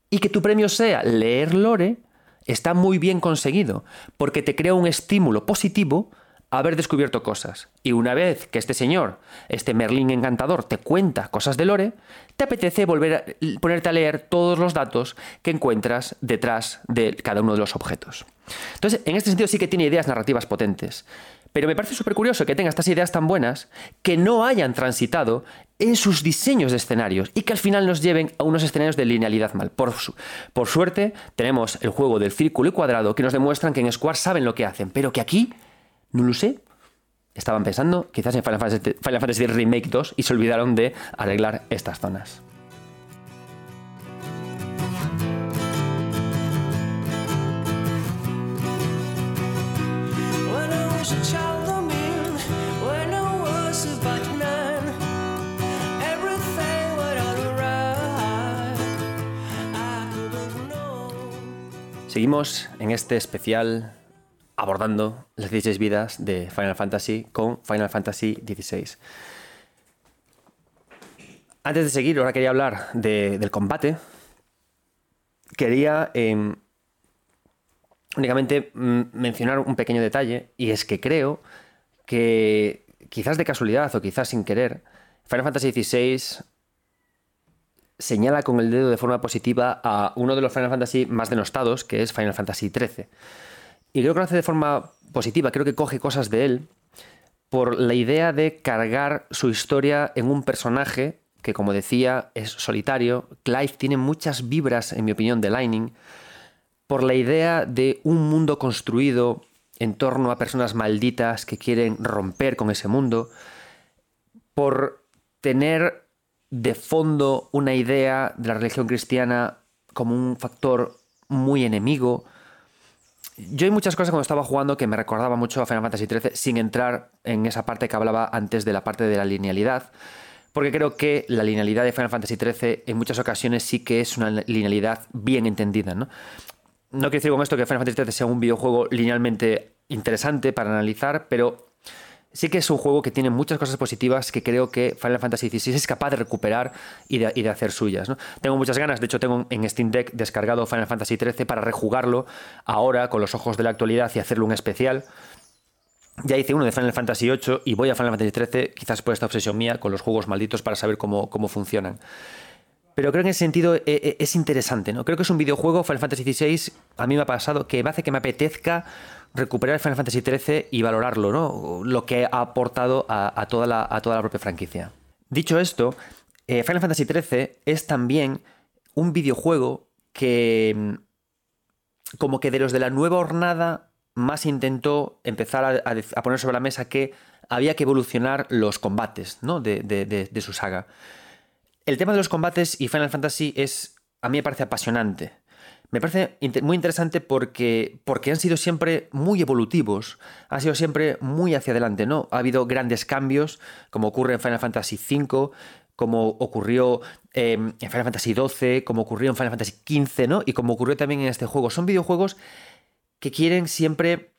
y que tu premio sea leer lore está muy bien conseguido, porque te crea un estímulo positivo a haber descubierto cosas. Y una vez que este señor, este Merlín encantador, te cuenta cosas de Lore, te apetece volver a ponerte a leer todos los datos que encuentras detrás de cada uno de los objetos. Entonces, en este sentido sí que tiene ideas narrativas potentes. Pero me parece súper curioso que tenga estas ideas tan buenas que no hayan transitado en sus diseños de escenarios y que al final nos lleven a unos escenarios de linealidad mal. Por, su, por suerte, tenemos el juego del círculo y cuadrado que nos demuestran que en Square saben lo que hacen, pero que aquí, no lo sé, estaban pensando quizás en Final Fantasy, Final Fantasy Remake 2 y se olvidaron de arreglar estas zonas. Seguimos en este especial abordando las 16 vidas de Final Fantasy con Final Fantasy XVI. Antes de seguir, ahora quería hablar de- del combate. Quería em, únicamente mm, mencionar un pequeño detalle y es que creo que quizás de casualidad o quizás sin querer, Final Fantasy XVI señala con el dedo de forma positiva a uno de los Final Fantasy más denostados, que es Final Fantasy XIII. Y creo que lo hace de forma positiva, creo que coge cosas de él por la idea de cargar su historia en un personaje que, como decía, es solitario. Clive tiene muchas vibras, en mi opinión, de Lightning, por la idea de un mundo construido en torno a personas malditas que quieren romper con ese mundo, por tener de fondo una idea de la religión cristiana como un factor muy enemigo. Yo hay muchas cosas cuando estaba jugando que me recordaba mucho a Final Fantasy XIII sin entrar en esa parte que hablaba antes de la parte de la linealidad, porque creo que la linealidad de Final Fantasy XIII en muchas ocasiones sí que es una linealidad bien entendida. ¿no? no quiero decir con esto que Final Fantasy XIII sea un videojuego linealmente interesante para analizar, pero sí que es un juego que tiene muchas cosas positivas que creo que Final Fantasy XVI es capaz de recuperar y de, hacer suyas. ¿no? Tengo muchas ganas, de hecho tengo en Steam Deck descargado Final Fantasy XIII para rejugarlo ahora con los ojos de la actualidad y hacerlo un especial. Ya hice uno de Final Fantasy VIII y voy a Final Fantasy XIII, quizás por esta obsesión mía con los juegos malditos para saber cómo, cómo funcionan. Pero creo que en ese sentido eh, eh, es interesante, ¿no? Creo que es un videojuego, Final Fantasy XVI, a mí me ha pasado que me hace que me apetezca recuperar Final Fantasy XIII y valorarlo, ¿no? Lo que ha aportado a, toda, la, propia franquicia. Dicho esto, eh, Final Fantasy XIII es también un videojuego que, mm, como que de los de la nueva hornada, más intentó empezar a, a, a poner sobre la mesa que había que evolucionar los combates, ¿no? de, de, de, de su saga. El tema de los combates y Final Fantasy es, a mí me parece apasionante. Me parece muy interesante porque, porque han sido siempre muy evolutivos, han sido siempre muy hacia adelante, ¿no? Ha habido grandes cambios, como ocurre en Final Fantasy V, como ocurrió eh, en Final Fantasy XII, como ocurrió en Final Fantasy XV, ¿no? Y como ocurrió también en este juego. Son videojuegos que quieren siempre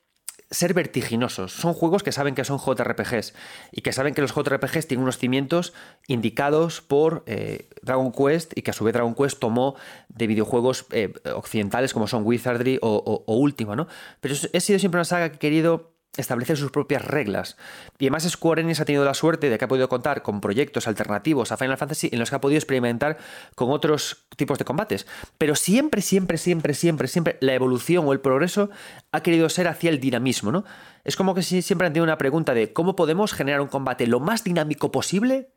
ser vertiginosos. Son juegos que saben que son JRPGs y que saben que los JRPGs tienen unos cimientos indicados por eh, Dragon Quest y que a su vez Dragon Quest tomó de videojuegos eh, occidentales como son Wizardry o, o, o Ultima, ¿no? Pero he sido siempre una saga que he querido establecer sus propias reglas. Y además Square Enix ha tenido la suerte de que ha podido contar con proyectos alternativos a Final Fantasy en los que ha podido experimentar con otros tipos de combates. Pero siempre, siempre, siempre, siempre, siempre la evolución o el progreso ha querido ser hacia el dinamismo, ¿no? Es como que siempre han tenido una pregunta de cómo podemos generar un combate lo más dinámico posible,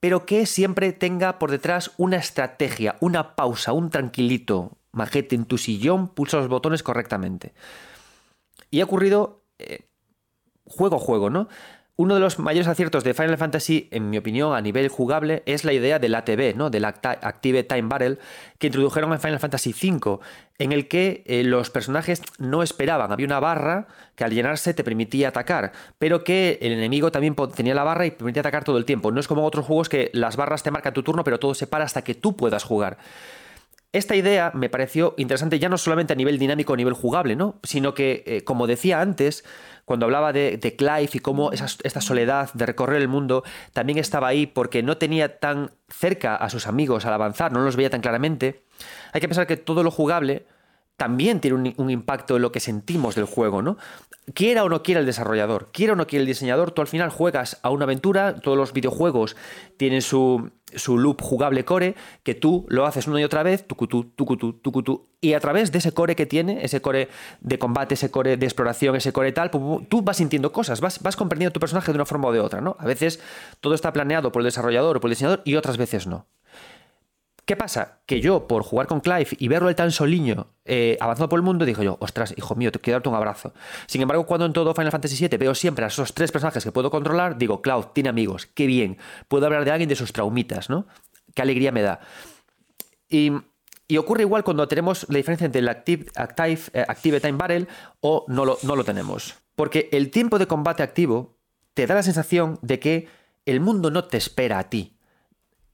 pero que siempre tenga por detrás una estrategia, una pausa, un tranquilito, majete en tu sillón, pulsa los botones correctamente. Y ha ocurrido eh, juego a juego, ¿no? Uno de los mayores aciertos de Final Fantasy, en mi opinión, a nivel jugable, es la idea del ATB, ¿no? del Active Time Barrel, que introdujeron en Final Fantasy V, en el que eh, los personajes no esperaban. Había una barra que al llenarse te permitía atacar, pero que el enemigo también tenía la barra y permitía atacar todo el tiempo. No es como otros juegos que las barras te marcan tu turno, pero todo se para hasta que tú puedas jugar. Esta idea me pareció interesante ya no solamente a nivel dinámico, a nivel jugable, ¿no? sino que, eh, como decía antes, cuando hablaba de, de Clive y cómo esa, esta soledad de recorrer el mundo también estaba ahí porque no tenía tan cerca a sus amigos al avanzar, no los veía tan claramente, hay que pensar que todo lo jugable también tiene un, impacto en lo que sentimos del juego, ¿no? Quiera o no quiera el desarrollador, quiera o no quiera el diseñador, tú al final juegas a una aventura, todos los videojuegos tienen su, su loop jugable core, que tú lo haces una y otra vez, tucutú, tucutú, tucutú, y a través de ese core que tiene, ese core de combate, ese core de exploración, ese core tal, tú vas sintiendo cosas, vas, vas comprendiendo tu personaje de una forma o de otra, ¿no? A veces todo está planeado por el desarrollador o por el diseñador y otras veces no. ¿Qué pasa? Que yo, por jugar con Clive y verlo el tan soliño eh, avanzando por el mundo, digo yo, ostras, hijo mío, te quiero darte un abrazo. Sin embargo, cuando en todo Final Fantasy VII veo siempre a esos tres personajes que puedo controlar, digo, Cloud tiene amigos, qué bien. Puedo hablar de alguien de sus traumitas, ¿no? Qué alegría me da. Y, ocurre igual cuando tenemos la diferencia entre el Active, eh, Time Barrel o no no lo tenemos. Porque el tiempo de combate activo te da la sensación de que el mundo no te espera a ti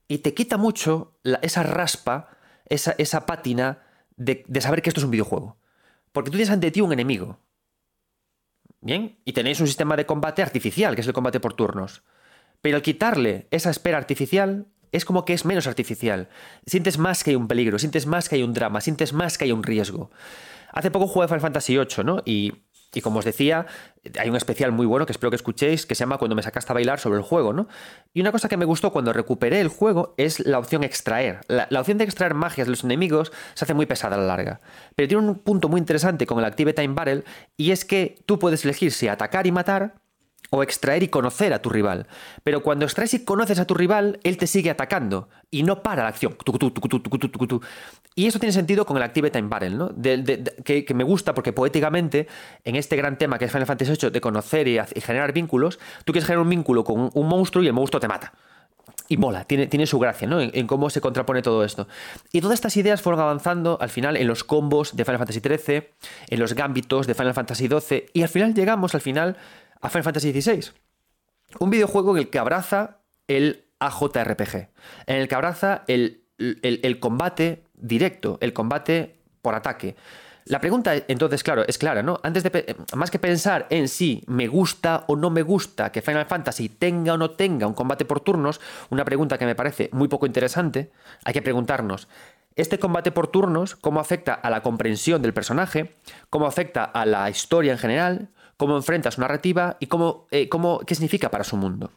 y te quita mucho esa raspa, esa, esa pátina de, de, saber que esto es un videojuego. Porque tú tienes ante ti un enemigo. Bien, y tenéis un sistema de combate artificial, que es el combate por turnos. Pero al quitarle esa espera artificial, es como que es menos artificial. Sientes más que hay un peligro, sientes más que hay un drama, sientes más que hay un riesgo. Hace poco jugué Final Fantasy VIII, ¿no? Y y como os decía, hay un especial muy bueno que espero que escuchéis que se llama Cuando me sacaste a bailar sobre el juego, ¿no? Y una cosa que me gustó cuando recuperé el juego es la opción extraer. La, opción de extraer magias de los enemigos se hace muy pesada a la larga. Pero tiene un punto muy interesante con el Active Time Barrel y es que tú puedes elegir si atacar y matar o extraer y conocer a tu rival. Pero cuando extraes y conoces a tu rival, él te sigue atacando y no para la acción. Y eso tiene sentido con el Active Time Barrel, ¿no? que, me gusta porque poéticamente, en este gran tema que es Final Fantasy VIII, de conocer y, generar vínculos, tú quieres generar un vínculo con un monstruo y el monstruo te mata y mola, tiene, tiene su gracia, ¿no? En, cómo se contrapone todo esto. Y todas estas ideas fueron avanzando al final en los combos de Final Fantasy XIII, en los gambitos de Final Fantasy XII, y al final llegamos al final a Final Fantasy XVI. Un videojuego en el que abraza el AJRPG, en el que abraza el, combate directo, el combate por ataque. La pregunta, entonces, claro, es clara, ¿no? Antes de más que pensar en si me gusta o no me gusta que Final Fantasy tenga o no tenga un combate por turnos, una pregunta que me parece muy poco interesante, hay que preguntarnos, ¿este combate por turnos cómo afecta a la comprensión del personaje? ¿Cómo afecta a la historia en general? Cómo enfrenta su narrativa y cómo, eh, cómo, qué significa para su mundo.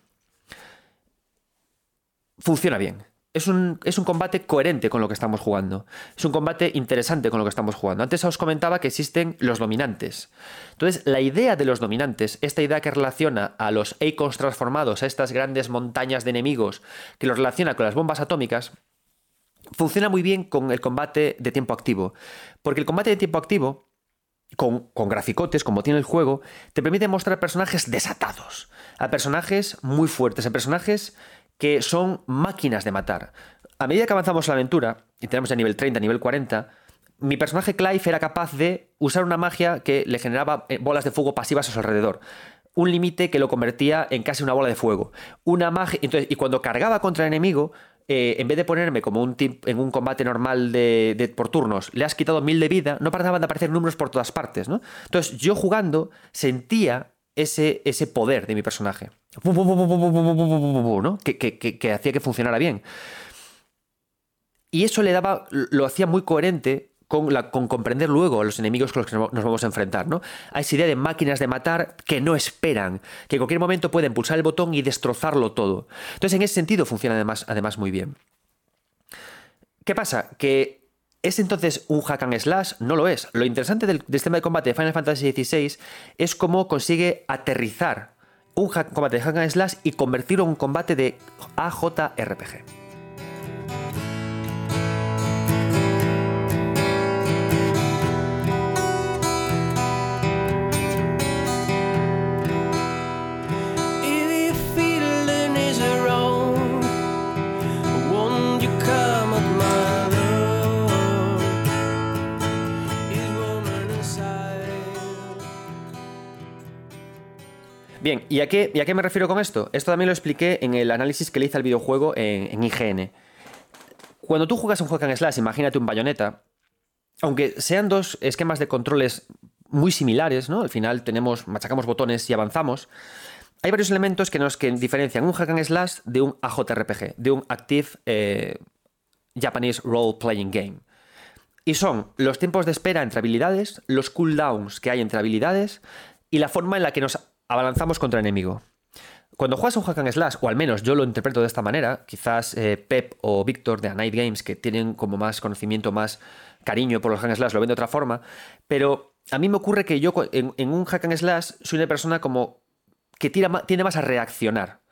Funciona bien. Es un, es un, combate coherente con lo que estamos jugando. Es un combate interesante con lo que estamos jugando. Antes os comentaba que existen los dominantes. Entonces, la idea de los dominantes, esta idea que relaciona a los Icons transformados, a estas grandes montañas de enemigos, que los relaciona con las bombas atómicas, funciona muy bien con el combate de tiempo activo. Porque el combate de tiempo activo con, graficotes, como tiene el juego, te permite mostrar personajes desatados, a personajes muy fuertes, a personajes que son máquinas de matar. A medida que avanzamos la aventura, y tenemos ya nivel 30, nivel 40, mi personaje Clive era capaz de usar una magia que le generaba eh, bolas de fuego pasivas a su alrededor. Un límite que lo convertía en casi una bola de fuego. Una magia. Y cuando cargaba contra el enemigo, eh, en vez de ponerme como un tip en un combate normal de, por turnos, le has quitado mil de vida, no paraban de aparecer números por todas partes, ¿no? Entonces yo jugando sentía ese, ese poder de mi personaje, ¿no? Que, que hacía que funcionara bien. Y eso le daba, lo hacía muy coherente con, comprender luego a los enemigos con los que nos vamos a enfrentar. ¿no? Hay esa idea de máquinas de matar que no esperan, que en cualquier momento pueden pulsar el botón y destrozarlo todo. Entonces, en ese sentido funciona además, además muy bien. ¿Qué pasa? Que ¿Es entonces un hack and slash? No lo es. Lo interesante del, sistema de combate de Final Fantasy XVI es cómo consigue aterrizar un combate de hack and slash y convertirlo en un combate de AJRPG. Bien, ¿y a, qué, me refiero con esto? Esto también lo expliqué en el análisis que le hice al videojuego en, IGN. Cuando tú juegas un juego en slash, imagínate un bayoneta, aunque sean dos esquemas de controles muy similares, ¿no? Al final tenemos, machacamos botones y avanzamos. Hay varios elementos que nos que diferencian un hack and slash de un AJRPG, de un Active eh, Japanese Role Playing Game. Y son los tiempos de espera entre habilidades, los cooldowns que hay entre habilidades y la forma en la que nos abalanzamos contra enemigo. Cuando juegas un hack and slash, o al menos yo lo interpreto de esta manera, quizás eh, Pep o Víctor de A Night Games, que tienen como más conocimiento, más cariño por los hack and slash, lo ven de otra forma, pero a mí me ocurre que yo en, un hack and slash soy una persona como que tira, tiene más a reaccionar.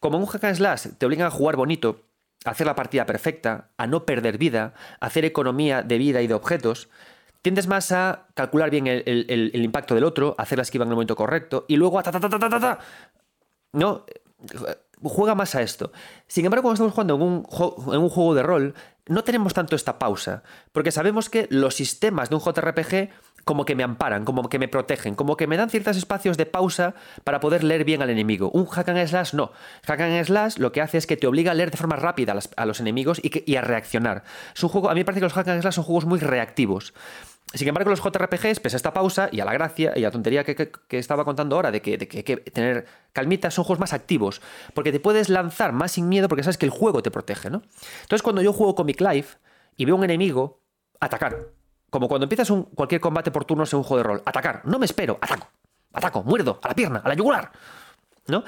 Como en un hack and slash te obligan a jugar bonito, a hacer la partida perfecta, a no perder vida, a hacer economía de vida y de objetos, tiendes más a calcular bien el, impacto del otro, hacer la esquiva en el momento correcto y luego a ta, ta, ta, ta, ta, No, juega más a esto. Sin embargo, cuando estamos jugando en un, en un juego de rol, no tenemos tanto esta pausa, porque sabemos que los sistemas de un JRPG como que me amparan, como que me protegen, como que me dan ciertos espacios de pausa para poder leer bien al enemigo. Un hack and slash no. Hack and slash lo que hace es que te obliga a leer de forma rápida a, los enemigos y, a reaccionar. Es un juego, a mí me parece que los hack and slash son juegos muy reactivos. Sin embargo, los JRPGs, pese a esta pausa y a la gracia y a la tontería que, estaba contando ahora de que, de que tener calmita, son juegos más activos. Porque te puedes lanzar más sin miedo porque sabes que el juego te protege, ¿no? Entonces, cuando yo juego Comic Life y veo un enemigo, atacar. Como cuando empiezas un, cualquier combate por turnos en un juego de rol. Atacar. No me espero. Ataco. Ataco. Muerdo. A la pierna. A la yugular. ¿No?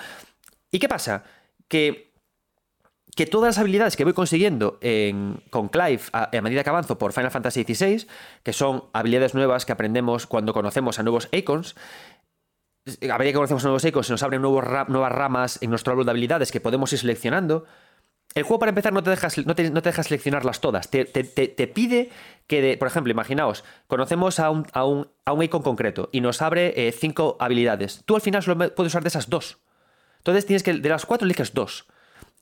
¿Y qué pasa? Que que todas las habilidades que voy consiguiendo en- con Clive a, medida que avanzo por Final Fantasy XVI, que son habilidades nuevas que aprendemos cuando conocemos a nuevos Icons, a medida que conocemos a nuevos Icons se nos abren nuevos nuevas ramas en nuestro árbol de habilidades que podemos ir seleccionando. El juego, para empezar, no te deja, no te, no te deja seleccionarlas todas. Te, te- te- pide que, por ejemplo, imaginaos, conocemos a un, a un, a un icon concreto y nos abre eh, cinco habilidades. Tú al final solo puedes usar de esas dos. Entonces tienes que, de las cuatro eliges dos.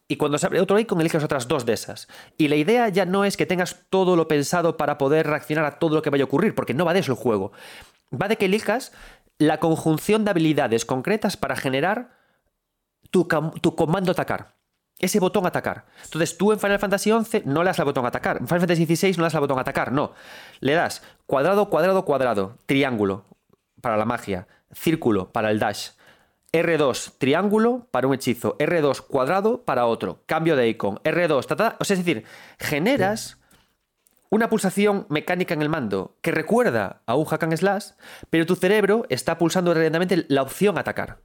Y cuando se abre otro icon, eliges otras dos de esas. Y la idea ya no es que tengas todo lo pensado para poder reaccionar a todo lo que vaya a ocurrir, porque no va de eso el juego. Va de que elijas la conjunción de habilidades concretas para generar tu, tu comando atacar. Ese botón atacar. Entonces tú en Final Fantasy XI no le das al botón atacar. En Final Fantasy XVI no le das al botón atacar. No. Le das cuadrado, cuadrado, cuadrado. Triángulo para la magia. Círculo para el dash. R2 triángulo para un hechizo. R2 cuadrado para otro. Cambio de icon. R2. ta, ta. O sea, es decir, generas una pulsación mecánica en el mando que recuerda a un hack and slash, pero tu cerebro está pulsando realmente la opción atacar.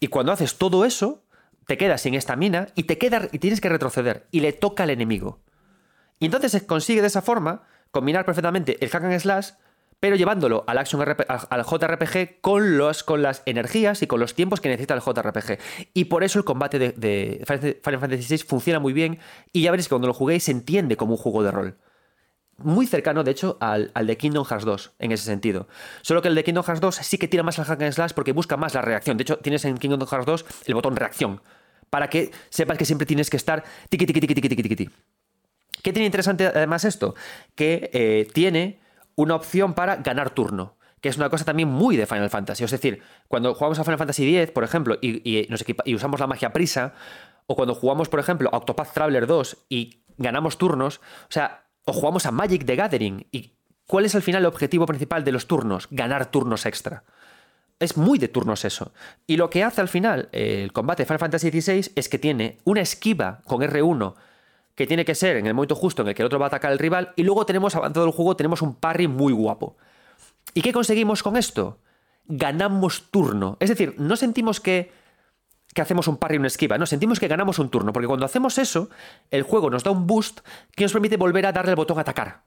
Y cuando haces todo eso, te quedas sin estamina y te queda, y tienes que retroceder y le toca al enemigo. Y entonces consigue de esa forma combinar perfectamente el hack slash, pero llevándolo al action RP al JRPG con, los, con las energías y con los tiempos que necesita el JRPG. Y por eso el combate de, de Final Fantasy VI funciona muy bien y ya veréis que cuando lo juguéis se entiende como un juego de rol muy cercano, de hecho, al, al de Kingdom Hearts 2, en ese sentido. Solo que el de Kingdom Hearts 2 sí que tira más al hack and slash porque busca más la reacción. De hecho, tienes en Kingdom Hearts 2 el botón reacción, para que sepas que siempre tienes que estar tiqui, tiqui, tiqui, tiqui, tiqui, tiqui. ¿Qué tiene interesante además esto? Que eh, tiene una opción para ganar turno, que es una cosa también muy de Final Fantasy. Es decir, cuando jugamos a Final Fantasy X, por ejemplo, y, y usamos la magia prisa, o cuando jugamos, por ejemplo, a Octopath Traveler 2 y ganamos turnos, o sea, o jugamos a Magic the Gathering, y ¿cuál es al final el objetivo principal de los turnos? Ganar turnos extra. Es muy de turnos eso. Y lo que hace al final el combate de Final Fantasy XVI es que tiene una esquiva con R1 que tiene que ser en el momento justo en el que el otro va a atacar al rival y luego tenemos avanzado el juego, tenemos un parry muy guapo. ¿Y qué conseguimos con esto? Ganamos turno. Es decir, no sentimos que, que hacemos un parry y una esquiva, no, sentimos que ganamos un turno, porque cuando hacemos eso, el juego nos da un boost que nos permite volver a darle el botón atacar.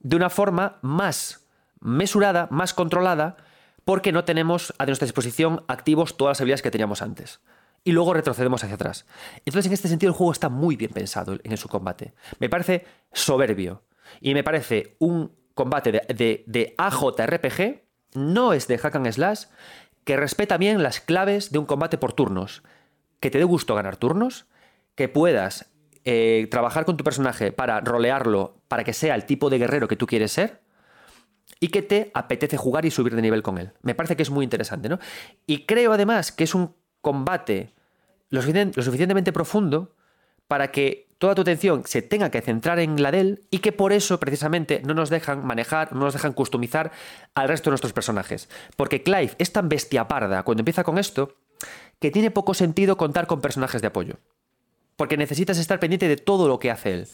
De una forma más mesurada, más controlada, porque no tenemos a nuestra disposición activos todas las habilidades que teníamos antes. Y luego retrocedemos hacia atrás. Entonces, en este sentido, el juego está muy bien pensado en su combate. Me parece soberbio. Y me parece un combate de, de, de AJRPG, no es de hack and slash, que respeta bien las claves de un combate por turnos. Que te dé gusto ganar turnos, que puedas eh, trabajar con tu personaje para rolearlo, para que sea el tipo de guerrero que tú quieres ser, y que te apetece jugar y subir de nivel con él. Me parece que es muy interesante, ¿no? Y creo además que es un combate lo, suficien- lo suficientemente profundo para que toda tu atención se tenga que centrar en la de él y que por eso precisamente no nos dejan manejar, no nos dejan customizar al resto de nuestros personajes. Porque Clive es tan bestia parda cuando empieza con esto que tiene poco sentido contar con personajes de apoyo. Porque necesitas estar pendiente de todo lo que hace él.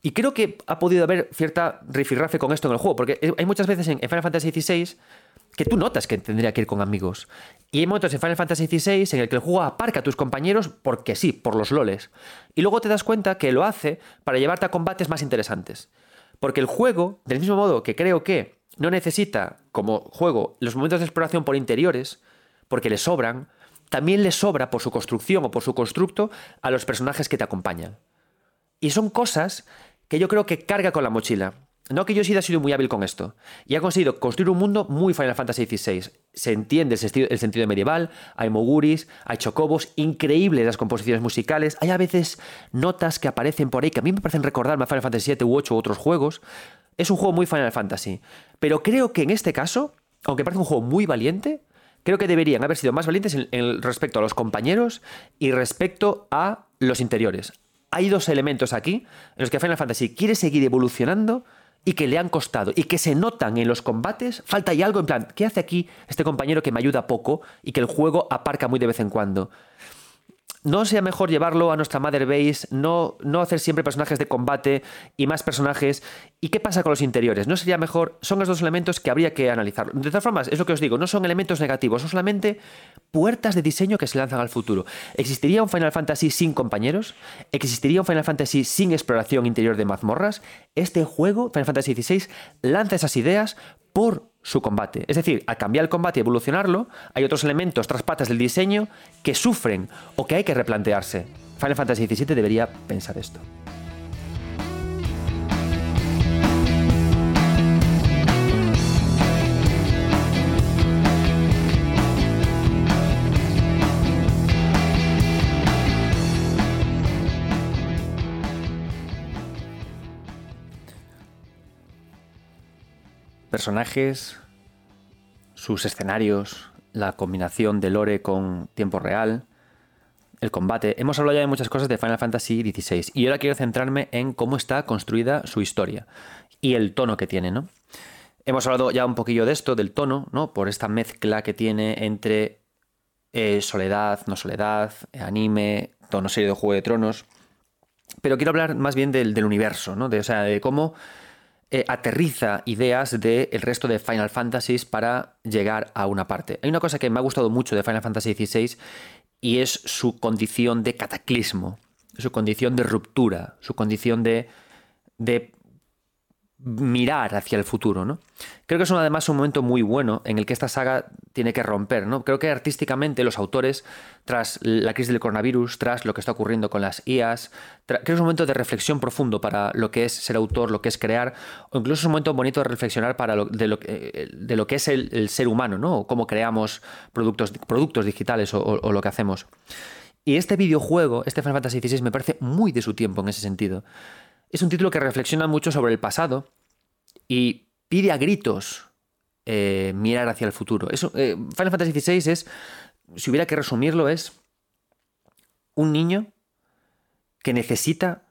Y creo que ha podido haber cierta rifirrafe con esto en el juego, porque hay muchas veces en Final Fantasy XVI que tú notas que tendría que ir con amigos. Y hay momentos en Final Fantasy XVI en el que el juego aparca a tus compañeros porque sí, por los loles. Y luego te das cuenta que lo hace para llevarte a combates más interesantes. Porque el juego, del mismo modo que creo que no necesita como juego los momentos de exploración por interiores, porque le sobran, también le sobra por su construcción o por su constructo a los personajes que te acompañan. Y son cosas que yo creo que carga con la mochila. No que Yoshida ha sido muy hábil con esto. Y ha conseguido construir un mundo muy Final Fantasy XVI. Se entiende el sentido, el sentido medieval, hay moguris, hay chocobos, increíbles las composiciones musicales. Hay a veces notas que aparecen por ahí que a mí me parecen recordarme a Final Fantasy VII u 8 u otros juegos. Es un juego muy Final Fantasy. Pero creo que en este caso, aunque parece un juego muy valiente, creo que deberían haber sido más valientes en, en respecto a los compañeros y respecto a los interiores. Hay dos elementos aquí en los que Final Fantasy quiere seguir evolucionando y que le han costado y que se notan en los combates, falta ahí algo en plan, ¿qué hace aquí este compañero que me ayuda poco y que el juego aparca muy de vez en cuando? ¿No sería mejor llevarlo a nuestra Mother Base? No, no hacer siempre personajes de combate y más personajes. ¿Y qué pasa con los interiores? ¿No sería mejor? Son los dos elementos que habría que analizar. De todas formas, es lo que os digo, no son elementos negativos, son solamente puertas de diseño que se lanzan al futuro. ¿Existiría un Final Fantasy sin compañeros? ¿Existiría un Final Fantasy sin exploración interior de mazmorras? Este juego, Final Fantasy XVI, lanza esas ideas por su combate. Es decir, al cambiar el combate y evolucionarlo, hay otros elementos tras patas del diseño que sufren o que hay que replantearse. Final Fantasy XVII debería pensar esto. Personajes, sus escenarios, la combinación de lore con tiempo real, el combate. Hemos hablado ya de muchas cosas de Final Fantasy XVI y ahora quiero centrarme en cómo está construida su historia y el tono que tiene, ¿no? Hemos hablado ya un poquillo de esto, del tono, ¿no? Por esta mezcla que tiene entre eh, soledad, no soledad, anime, tono serio de Juego de Tronos. Pero quiero hablar más bien del, universo, ¿no? De, o sea, de cómo eh, aterriza ideas del resto de Final Fantasies para llegar a una parte. Hay una cosa que me ha gustado mucho de Final Fantasy XVI y es su condición de cataclismo, su condición de ruptura, su condición de, de mirar hacia el futuro, ¿no? Creo que es además un momento muy bueno en el que esta saga tiene que romper, ¿no? Creo que artísticamente los autores, tras la crisis del coronavirus, tras lo que está ocurriendo con las IAS, creo que es un momento de reflexión profundo para lo que es ser autor, lo que es crear, o incluso es un momento bonito de reflexionar para de, lo, de, lo, que es el, ser humano, ¿no? O cómo creamos productos, productos digitales o, o lo que hacemos. Y este videojuego, este Final Fantasy XVI, me parece muy de su tiempo en ese sentido. Es un título que reflexiona mucho sobre el pasado y pide a gritos eh, mirar hacia el futuro. Eso, eh, Final Fantasy XVI es, si hubiera que resumirlo, es un niño que necesita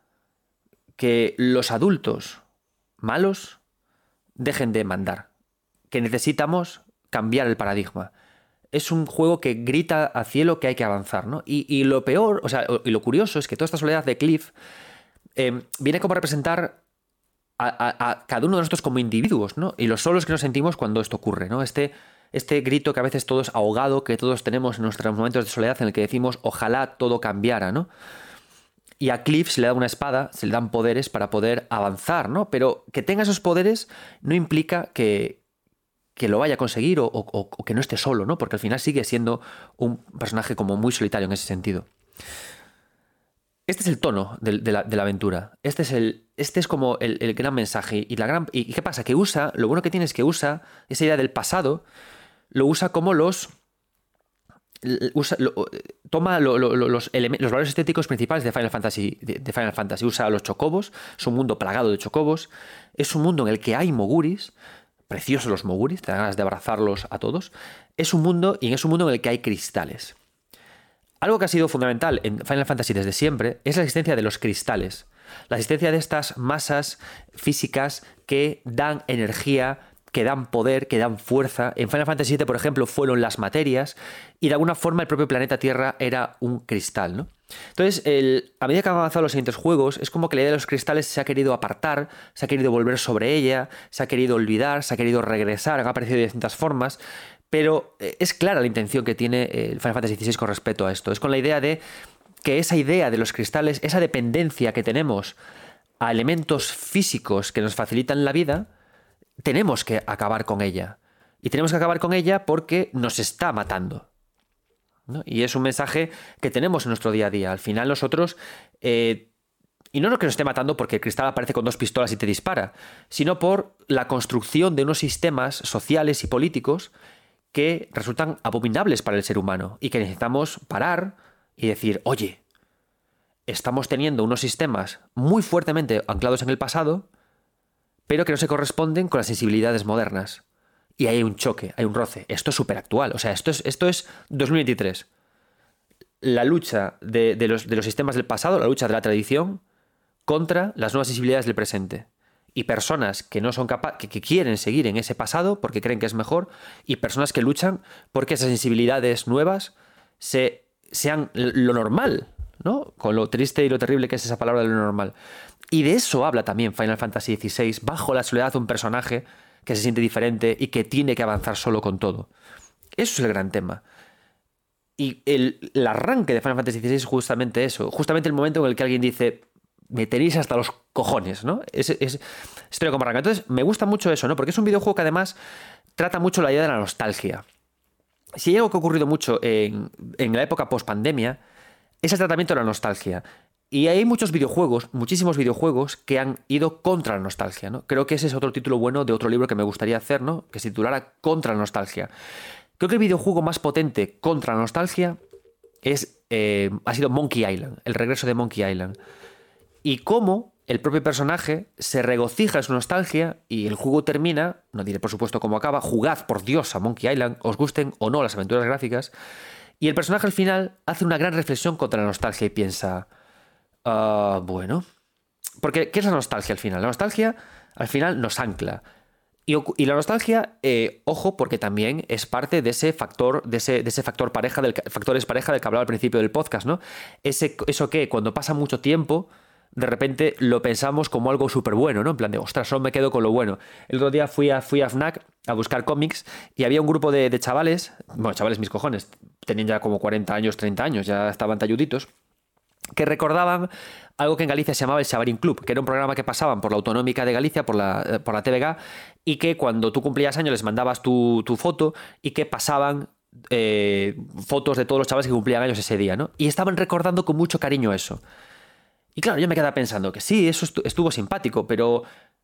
que los adultos malos dejen de mandar, que necesitamos cambiar el paradigma. Es un juego que grita a cielo que hay que avanzar, ¿no? Y, lo peor, o sea, y lo curioso es que toda esta soledad de Cliff eh, viene como a representar a, cada uno de nosotros como individuos, ¿no? Y los solos que nos sentimos cuando esto ocurre, ¿no? Este, este grito que a veces todos ahogado, que todos tenemos en nuestros momentos de soledad en el que decimos, ojalá todo cambiara, ¿no? Y a Cliff se le da una espada, se le dan poderes para poder avanzar, ¿no? Pero que tenga esos poderes no implica que, que lo vaya a conseguir o, o, que no esté solo, ¿no? Porque al final sigue siendo un personaje como muy solitario en ese sentido. Este es el tono de, la, aventura. Este es, el, este es como el, gran mensaje. Y, la gran, ¿Y qué pasa? Que usa, lo bueno que tiene es que usa esa idea del pasado, lo usa como los. toma los, valores estéticos principales de Final Fantasy. De, Final Fantasy. Usa los chocobos, es un mundo plagado de chocobos, es un mundo en el que hay moguris, preciosos los moguris, te dan ganas de abrazarlos a todos. Es un mundo, y es un mundo en el que hay cristales. Algo que ha sido fundamental en Final Fantasy desde siempre es la existencia de los cristales, la existencia de estas masas físicas que dan energía, que dan poder, que dan fuerza. En Final Fantasy VII, por ejemplo, fueron las materias y de alguna forma el propio planeta Tierra era un cristal, ¿no? Entonces, a medida que han avanzado los siguientes juegos, es como que la idea de los cristales se ha querido apartar, se ha querido volver sobre ella, se ha querido olvidar, se ha querido regresar, han aparecido de distintas formas, pero eh, es clara la intención que tiene el eh, Final Fantasy XVI con respecto a esto. Es con la idea de que esa idea de los cristales, esa dependencia que tenemos a elementos físicos que nos facilitan la vida, tenemos que acabar con ella. Y tenemos que acabar con ella porque nos está matando. Y es un mensaje que tenemos en nuestro día a día. Al final nosotros... Eh, y no lo que nos esté matando porque el cristal aparece con dos pistolas y te dispara, sino por la construcción de unos sistemas sociales y políticos que resultan abominables para el ser humano y que necesitamos parar y decir, oye, estamos teniendo unos sistemas muy fuertemente anclados en el pasado, pero que no se corresponden con las sensibilidades modernas. Y hay un choque, hay un roce. Esto es súper actual. O sea, esto es, esto es 2023. La lucha de, los, de los sistemas del pasado, la lucha de la tradición contra las nuevas sensibilidades del presente. Y personas que no son capaces, que, quieren seguir en ese pasado porque creen que es mejor, y personas que luchan porque esas sensibilidades nuevas se, sean lo normal, ¿no? Con lo triste y lo terrible que es esa palabra de lo normal. Y de eso habla también Final Fantasy XVI, bajo la soledad de un personaje que se siente diferente y que tiene que avanzar solo con todo. Eso es el gran tema. Y el arranque de Final Fantasy XVI es justamente eso, justamente el momento en el que alguien dice, me tenéis hasta los cojones, ¿no? Es, es historia como arranca. Entonces, me gusta mucho eso, ¿no? Porque es un videojuego que además trata mucho la idea de la nostalgia. Si hay algo que ha ocurrido mucho en, en la época post-pandemia, es el tratamiento de la nostalgia. Y hay muchos videojuegos, muchísimos videojuegos que han ido contra la nostalgia, ¿no? Creo que ese es otro título bueno de otro libro que me gustaría hacer, ¿no? Que se titulara Contra la nostalgia. Creo que el videojuego más potente contra la nostalgia es, eh, ha sido Monkey Island, el regreso de Monkey Island y cómo el propio personaje se regocija en su nostalgia y el juego termina, no diré por supuesto cómo acaba, jugad por Dios a Monkey Island, os gusten o no las aventuras gráficas, y el personaje al final hace una gran reflexión contra la nostalgia y piensa, uh, bueno, porque ¿qué es la nostalgia al final? La nostalgia al final nos ancla. Y, la nostalgia, eh, ojo, porque también es parte de ese factor, de ese, de ese factor pareja, del factores pareja del que hablaba al principio del podcast, ¿no? Ese, eso que cuando pasa mucho tiempo, de repente lo pensamos como algo súper bueno, ¿no? En plan de, ostras, solo me quedo con lo bueno. El otro día fui a, fui a FNAC a buscar cómics y había un grupo de, chavales, bueno, chavales mis cojones, tenían ya como 40 años, 30 años, ya estaban talluditos, que recordaban algo que en Galicia se llamaba el Xabarín Club, que era un programa que pasaban por la Autonómica de Galicia, por la, por la TVG, y que cuando tú cumplías años les mandabas tu, tu foto y que pasaban eh, fotos de todos los chavales que cumplían años ese día, ¿no? Y estaban recordando con mucho cariño eso. Y claro, yo me quedaba pensando que sí, eso estuvo simpático, pero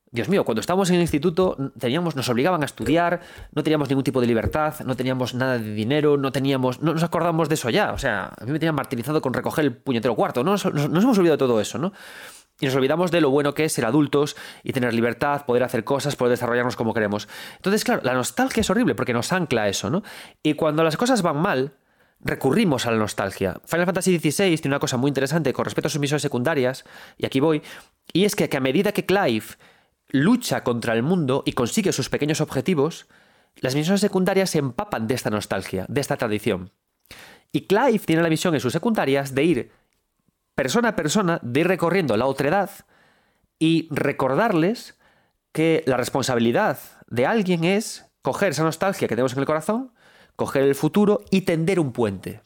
Dios mío, cuando estábamos en el instituto teníamos, nos obligaban a estudiar, no teníamos ningún tipo de libertad, no teníamos nada de dinero, no teníamos, no nos acordamos de eso ya. O sea, a mí me tenían martirizado con recoger el puñetero cuarto. ¿no? Nos, hemos olvidado de todo eso, ¿no? Y nos olvidamos de lo bueno que es ser adultos y tener libertad, poder hacer cosas, poder desarrollarnos como queremos. Entonces, claro, la nostalgia es horrible porque nos ancla eso, ¿no? Y cuando las cosas van mal, recurrimos a la nostalgia. Final Fantasy XVI tiene una cosa muy interesante con respecto a sus misiones secundarias, y aquí voy, y es que, a medida que Clive lucha contra el mundo y consigue sus pequeños objetivos, las misiones secundarias se empapan de esta nostalgia, de esta tradición. Y Clive tiene la misión en sus secundarias de ir persona a persona, de ir recorriendo la otredad y recordarles que la responsabilidad de alguien es coger esa nostalgia que tenemos en el corazón, coger el futuro y tender un puente.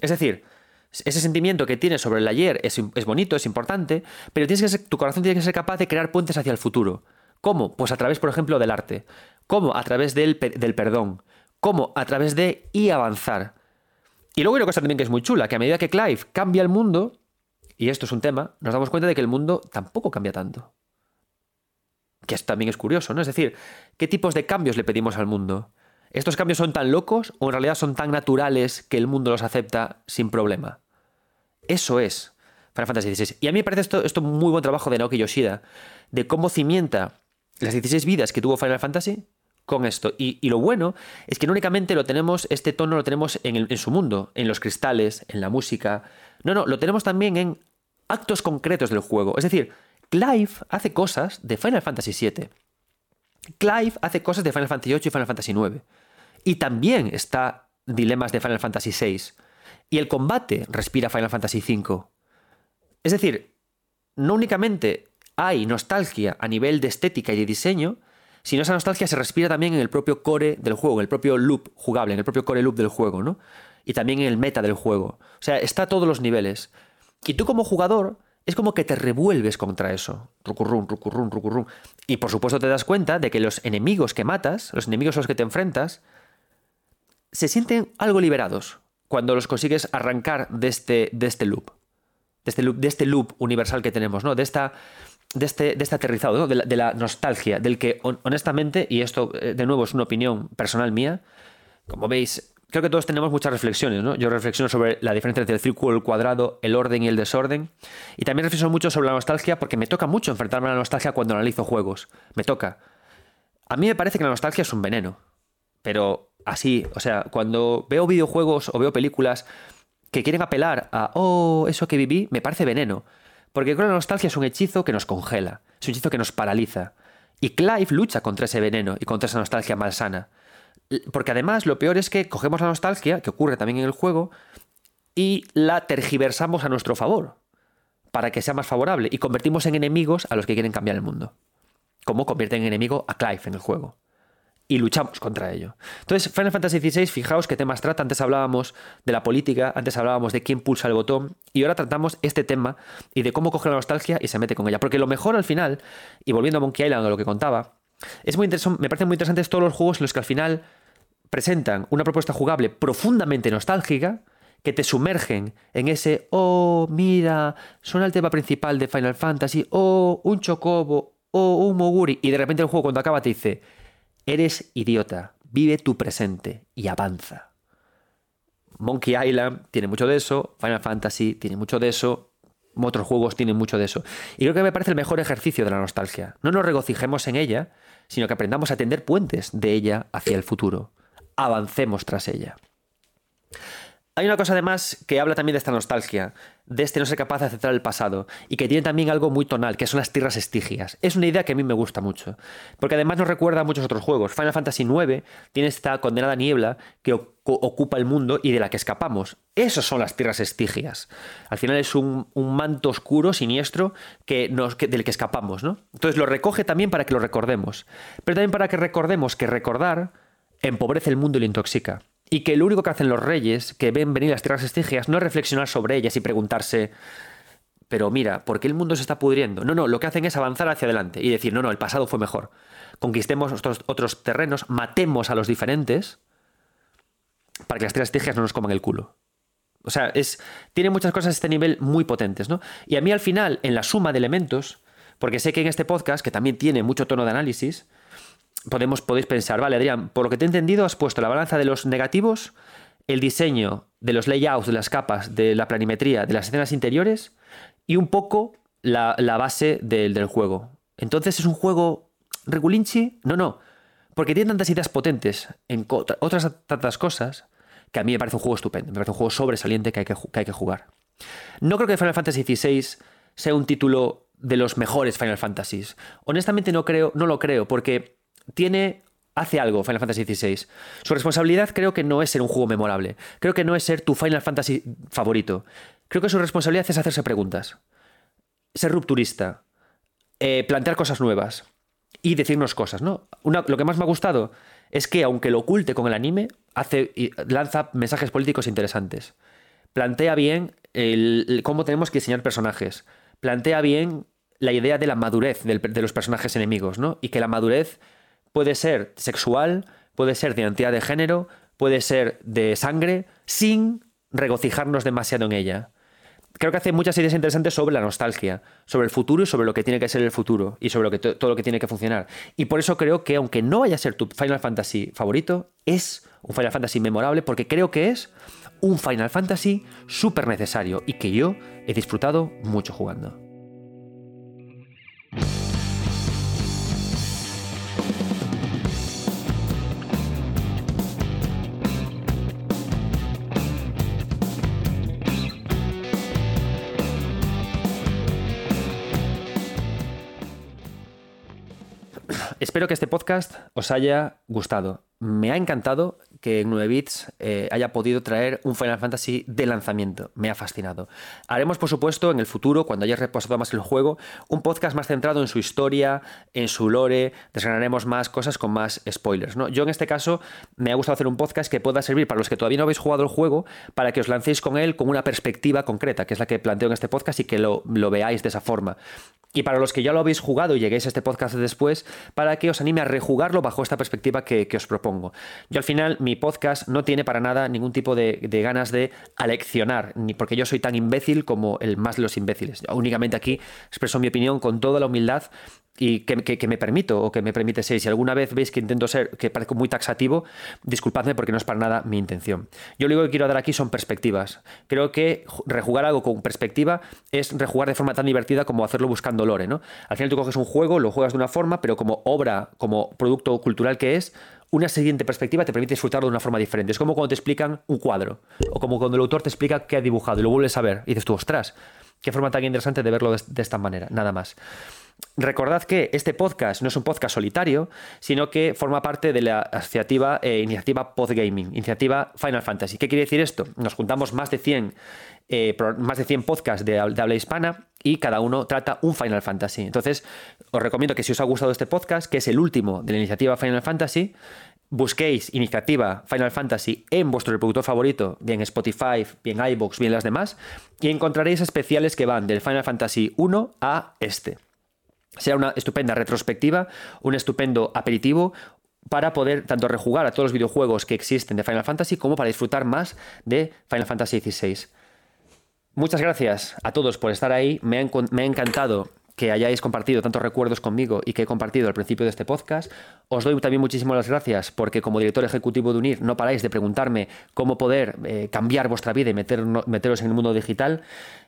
Es decir, ese sentimiento que tienes sobre el ayer es, es bonito, es importante, pero tienes que tu corazón tiene que ser capaz de crear puentes hacia el futuro. ¿Cómo? Pues a través, por ejemplo, del arte. ¿Cómo? A través del, del perdón. ¿Cómo? A través de y avanzar. Y luego hay una cosa también que es muy chula, que a medida que Clive cambia el mundo, y esto es un tema, nos damos cuenta de que el mundo tampoco cambia tanto. Que también es curioso, ¿no? Es decir, ¿qué tipos de cambios le pedimos al mundo? ¿Estos cambios son tan locos o en realidad son tan naturales que el mundo los acepta sin problema? Eso es Final Fantasy XVI. Y a mí me parece esto, esto muy buen trabajo de Naoki Yoshida, de cómo cimienta las 16 vidas que tuvo Final Fantasy con esto. Y, y, lo bueno es que no únicamente lo tenemos, este tono lo tenemos en, en, su mundo, en los cristales, en la música. No, no, lo tenemos también en actos concretos del juego. Es decir, Clive hace cosas de Final Fantasy VII. Clive hace cosas de Final Fantasy VIII y Final Fantasy IX. Y también está Dilemas de Final Fantasy VI. Y el combate respira Final Fantasy V. Es decir, no únicamente hay nostalgia a nivel de estética y de diseño, sino esa nostalgia se respira también en el propio core del juego, en el propio loop jugable, en el propio core loop del juego, ¿no? Y también en el meta del juego. O sea, está a todos los niveles. Y tú como jugador es como que te revuelves contra eso. Rucurrum, rucurrum, rucurrum. Y por supuesto te das cuenta de que los enemigos que matas, los enemigos a los que te enfrentas, se sienten algo liberados cuando los consigues arrancar de este, de este loop. De este loop, de este loop universal que tenemos, ¿no? De esta. De este, de este aterrizado, ¿no? de, la, de la nostalgia, del que honestamente, y esto eh, de nuevo es una opinión personal mía, como veis, creo que todos tenemos muchas reflexiones, ¿no? Yo reflexiono sobre la diferencia entre el círculo, el cuadrado, el orden y el desorden. Y también reflexiono mucho sobre la nostalgia porque me toca mucho enfrentarme a la nostalgia cuando analizo juegos. Me toca. A mí me parece que la nostalgia es un veneno. Pero así, o sea, cuando veo videojuegos o veo películas que quieren apelar a, oh, eso que viví, me parece veneno. Porque creo que la nostalgia es un hechizo que nos congela, es un hechizo que nos paraliza. Y Clive lucha contra ese veneno y contra esa nostalgia malsana. Porque además lo peor es que cogemos la nostalgia, que ocurre también en el juego, y la tergiversamos a nuestro favor, para que sea más favorable, y convertimos en enemigos a los que quieren cambiar el mundo. Como convierten en enemigo a Clive en el juego y luchamos contra ello. Entonces, Final Fantasy XVI, fijaos qué temas trata. Antes hablábamos de la política, antes hablábamos de quién pulsa el botón, y ahora tratamos este tema y de cómo coge la nostalgia y se mete con ella. Porque lo mejor al final, y volviendo a Monkey Island a lo que contaba, es muy me parecen muy interesantes todos los juegos en los que al final presentan una propuesta jugable profundamente nostálgica, que te sumergen en ese, oh, mira, suena el tema principal de Final Fantasy, oh, un chocobo, oh, un moguri, y de repente el juego cuando acaba te dice, Eres idiota, vive tu presente y avanza. Monkey Island tiene mucho de eso, Final Fantasy tiene mucho de eso, otros juegos tienen mucho de eso. Y creo que me parece el mejor ejercicio de la nostalgia. No nos regocijemos en ella, sino que aprendamos a tender puentes de ella hacia el futuro. Avancemos tras ella. Hay una cosa además que habla también de esta nostalgia, de este no ser capaz de aceptar el pasado, y que tiene también algo muy tonal, que son las tierras estigias. Es una idea que a mí me gusta mucho, porque además nos recuerda a muchos otros juegos. Final Fantasy IX tiene esta condenada niebla que ocupa el mundo y de la que escapamos. Esas son las tierras estigias. Al final es un, manto oscuro, siniestro, que del que escapamos. ¿no? Entonces lo recoge también para que lo recordemos, pero también para que recordemos que recordar empobrece el mundo y lo intoxica. Y que lo único que hacen los reyes, que ven venir las tierras estigias, no es reflexionar sobre ellas y preguntarse, pero mira, ¿por qué el mundo se está pudriendo? No, no, lo que hacen es avanzar hacia adelante y decir, no, no, el pasado fue mejor. Conquistemos otros, otros terrenos, matemos a los diferentes para que las tierras estigias no nos coman el culo. O sea, es, tiene muchas cosas a este nivel muy potentes, ¿no? Y a mí al final, en la suma de elementos, porque sé que en este podcast, que también tiene mucho tono de análisis, podemos, podéis pensar, vale, Adrián, por lo que te he entendido, has puesto la balanza de los negativos, el diseño de los layouts, de las capas, de la planimetría, de las escenas interiores y un poco la, base del, juego. Entonces, ¿es un juego regulinchi? No, no. Porque tiene tantas ideas potentes en otras tantas cosas que a mí me parece un juego estupendo. Me parece un juego sobresaliente que hay que, que, hay que jugar. No creo que Final Fantasy XVI sea un título de los mejores Final Fantasies. Honestamente no creo, no lo creo, porque tiene hace algo Final Fantasy XVI. Su responsabilidad creo que no es ser un juego memorable. Creo que no es ser tu Final Fantasy favorito. Creo que su responsabilidad es hacerse preguntas. Ser rupturista. Eh, plantear cosas nuevas. Y decirnos cosas, ¿no? lo que más me ha gustado es que, aunque lo oculte con el anime, hace, lanza mensajes políticos interesantes. Plantea bien cómo tenemos que diseñar personajes. Plantea bien la idea de la madurez de los personajes enemigos, ¿no? Y que la madurez puede ser sexual, puede ser de identidad de género, puede ser de sangre, sin regocijarnos demasiado en ella. Creo que hace muchas ideas interesantes sobre la nostalgia, sobre el futuro y sobre lo que tiene que ser el futuro y sobre lo que todo lo que tiene que funcionar. Y por eso creo que aunque no vaya a ser tu Final Fantasy favorito, es un Final Fantasy memorable porque creo que es un Final Fantasy súper necesario y que yo he disfrutado mucho jugando. Espero que este podcast os haya gustado. Me ha encantado que en 9 bits eh, haya podido traer un Final Fantasy de lanzamiento. Me ha fascinado. Haremos, por supuesto, en el futuro, cuando hayas repasado más el juego, un podcast más centrado en su historia, en su lore, desgranaremos más cosas con más spoilers. ¿no? Yo en este caso me ha gustado hacer un podcast que pueda servir para los que todavía no habéis jugado el juego, para que os lancéis con él con una perspectiva concreta, que es la que planteo en este podcast y que lo, lo veáis de esa forma. Y para los que ya lo habéis jugado y lleguéis a este podcast después, para que os anime a rejugarlo bajo esta perspectiva que, os propongo. Yo al final, mi podcast no tiene para nada ningún tipo de, ganas de aleccionar, ni porque yo soy tan imbécil como el más de los imbéciles. Únicamente aquí expreso mi opinión con toda la humildad y que, me permito o que me permite ser. Si alguna vez veis que intento ser, que parezco muy taxativo, disculpadme porque no es para nada mi intención. Yo lo único que quiero dar aquí son perspectivas. Creo que rejugar algo con perspectiva es rejugar de forma tan divertida como hacerlo buscando lore, ¿no? Al final tú coges un juego, lo juegas de una forma, pero como obra, como producto cultural que es, una siguiente perspectiva te permite disfrutarlo de una forma diferente. Es como cuando te explican un cuadro, o como cuando el autor te explica qué ha dibujado y lo vuelves a ver y dices tú, ostras, qué forma tan interesante de verlo de, esta manera, nada más. Recordad que este podcast no es un podcast solitario, sino que forma parte de la asociativa eh, iniciativa Podgaming, iniciativa Final Fantasy. ¿Qué quiere decir esto? Nos juntamos más de 100, eh, más de 100 podcasts de, de habla hispana y cada uno trata un Final Fantasy. Entonces, os recomiendo que si os ha gustado este podcast, que es el último de la iniciativa Final Fantasy, busquéis iniciativa Final Fantasy en vuestro reproductor favorito, bien Spotify, bien iBox, bien las demás, y encontraréis especiales que van del Final Fantasy 1 a este. Será una estupenda retrospectiva, un estupendo aperitivo para poder tanto rejugar a todos los videojuegos que existen de Final Fantasy como para disfrutar más de Final Fantasy XVI. Muchas gracias a todos por estar ahí. Me ha, encantado que hayáis compartido tantos recuerdos conmigo y que he compartido al principio de este podcast. Os doy también muchísimas las gracias porque como director ejecutivo de UNIR no paráis de preguntarme cómo poder eh, cambiar vuestra vida y meteros en el mundo digital.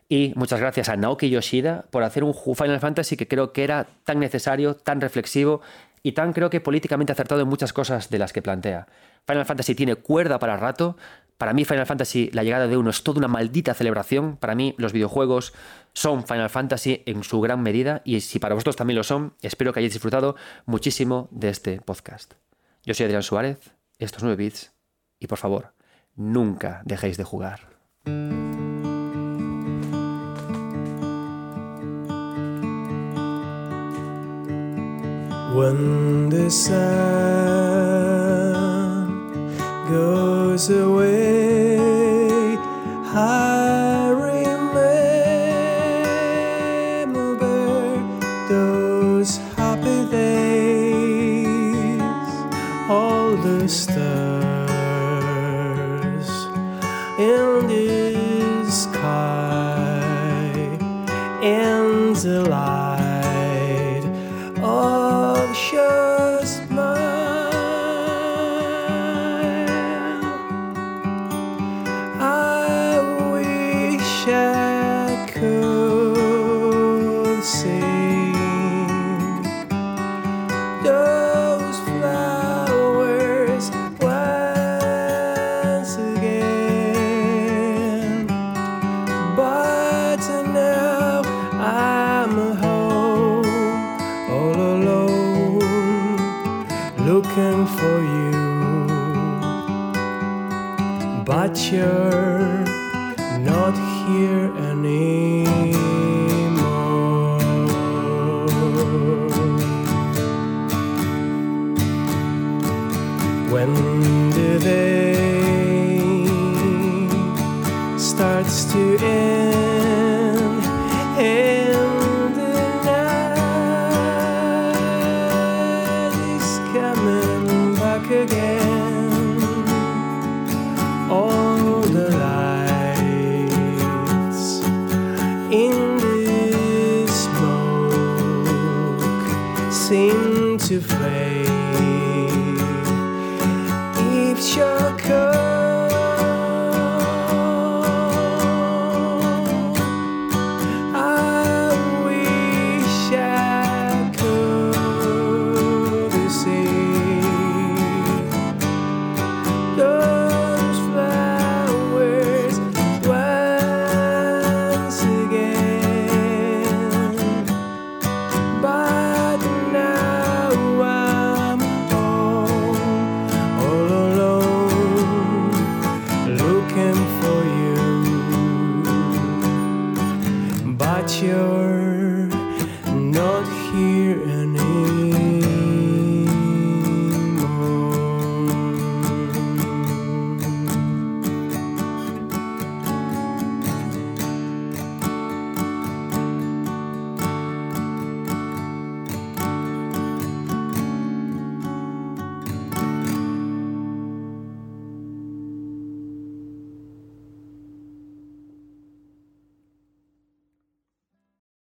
Y muchas gracias a Naoki Yoshida por hacer un Final Fantasy que creo que era tan necesario, tan reflexivo y tan creo que políticamente acertado en muchas cosas de las que plantea. Final Fantasy tiene cuerda para rato. Para mí Final Fantasy, la llegada de uno es toda una maldita celebración. Para mí los videojuegos son Final Fantasy en su gran medida y si para vosotros también lo son, espero que hayáis disfrutado muchísimo de este podcast. Yo soy Adrián Suárez, estos 9 bits y por favor, nunca dejéis de jugar.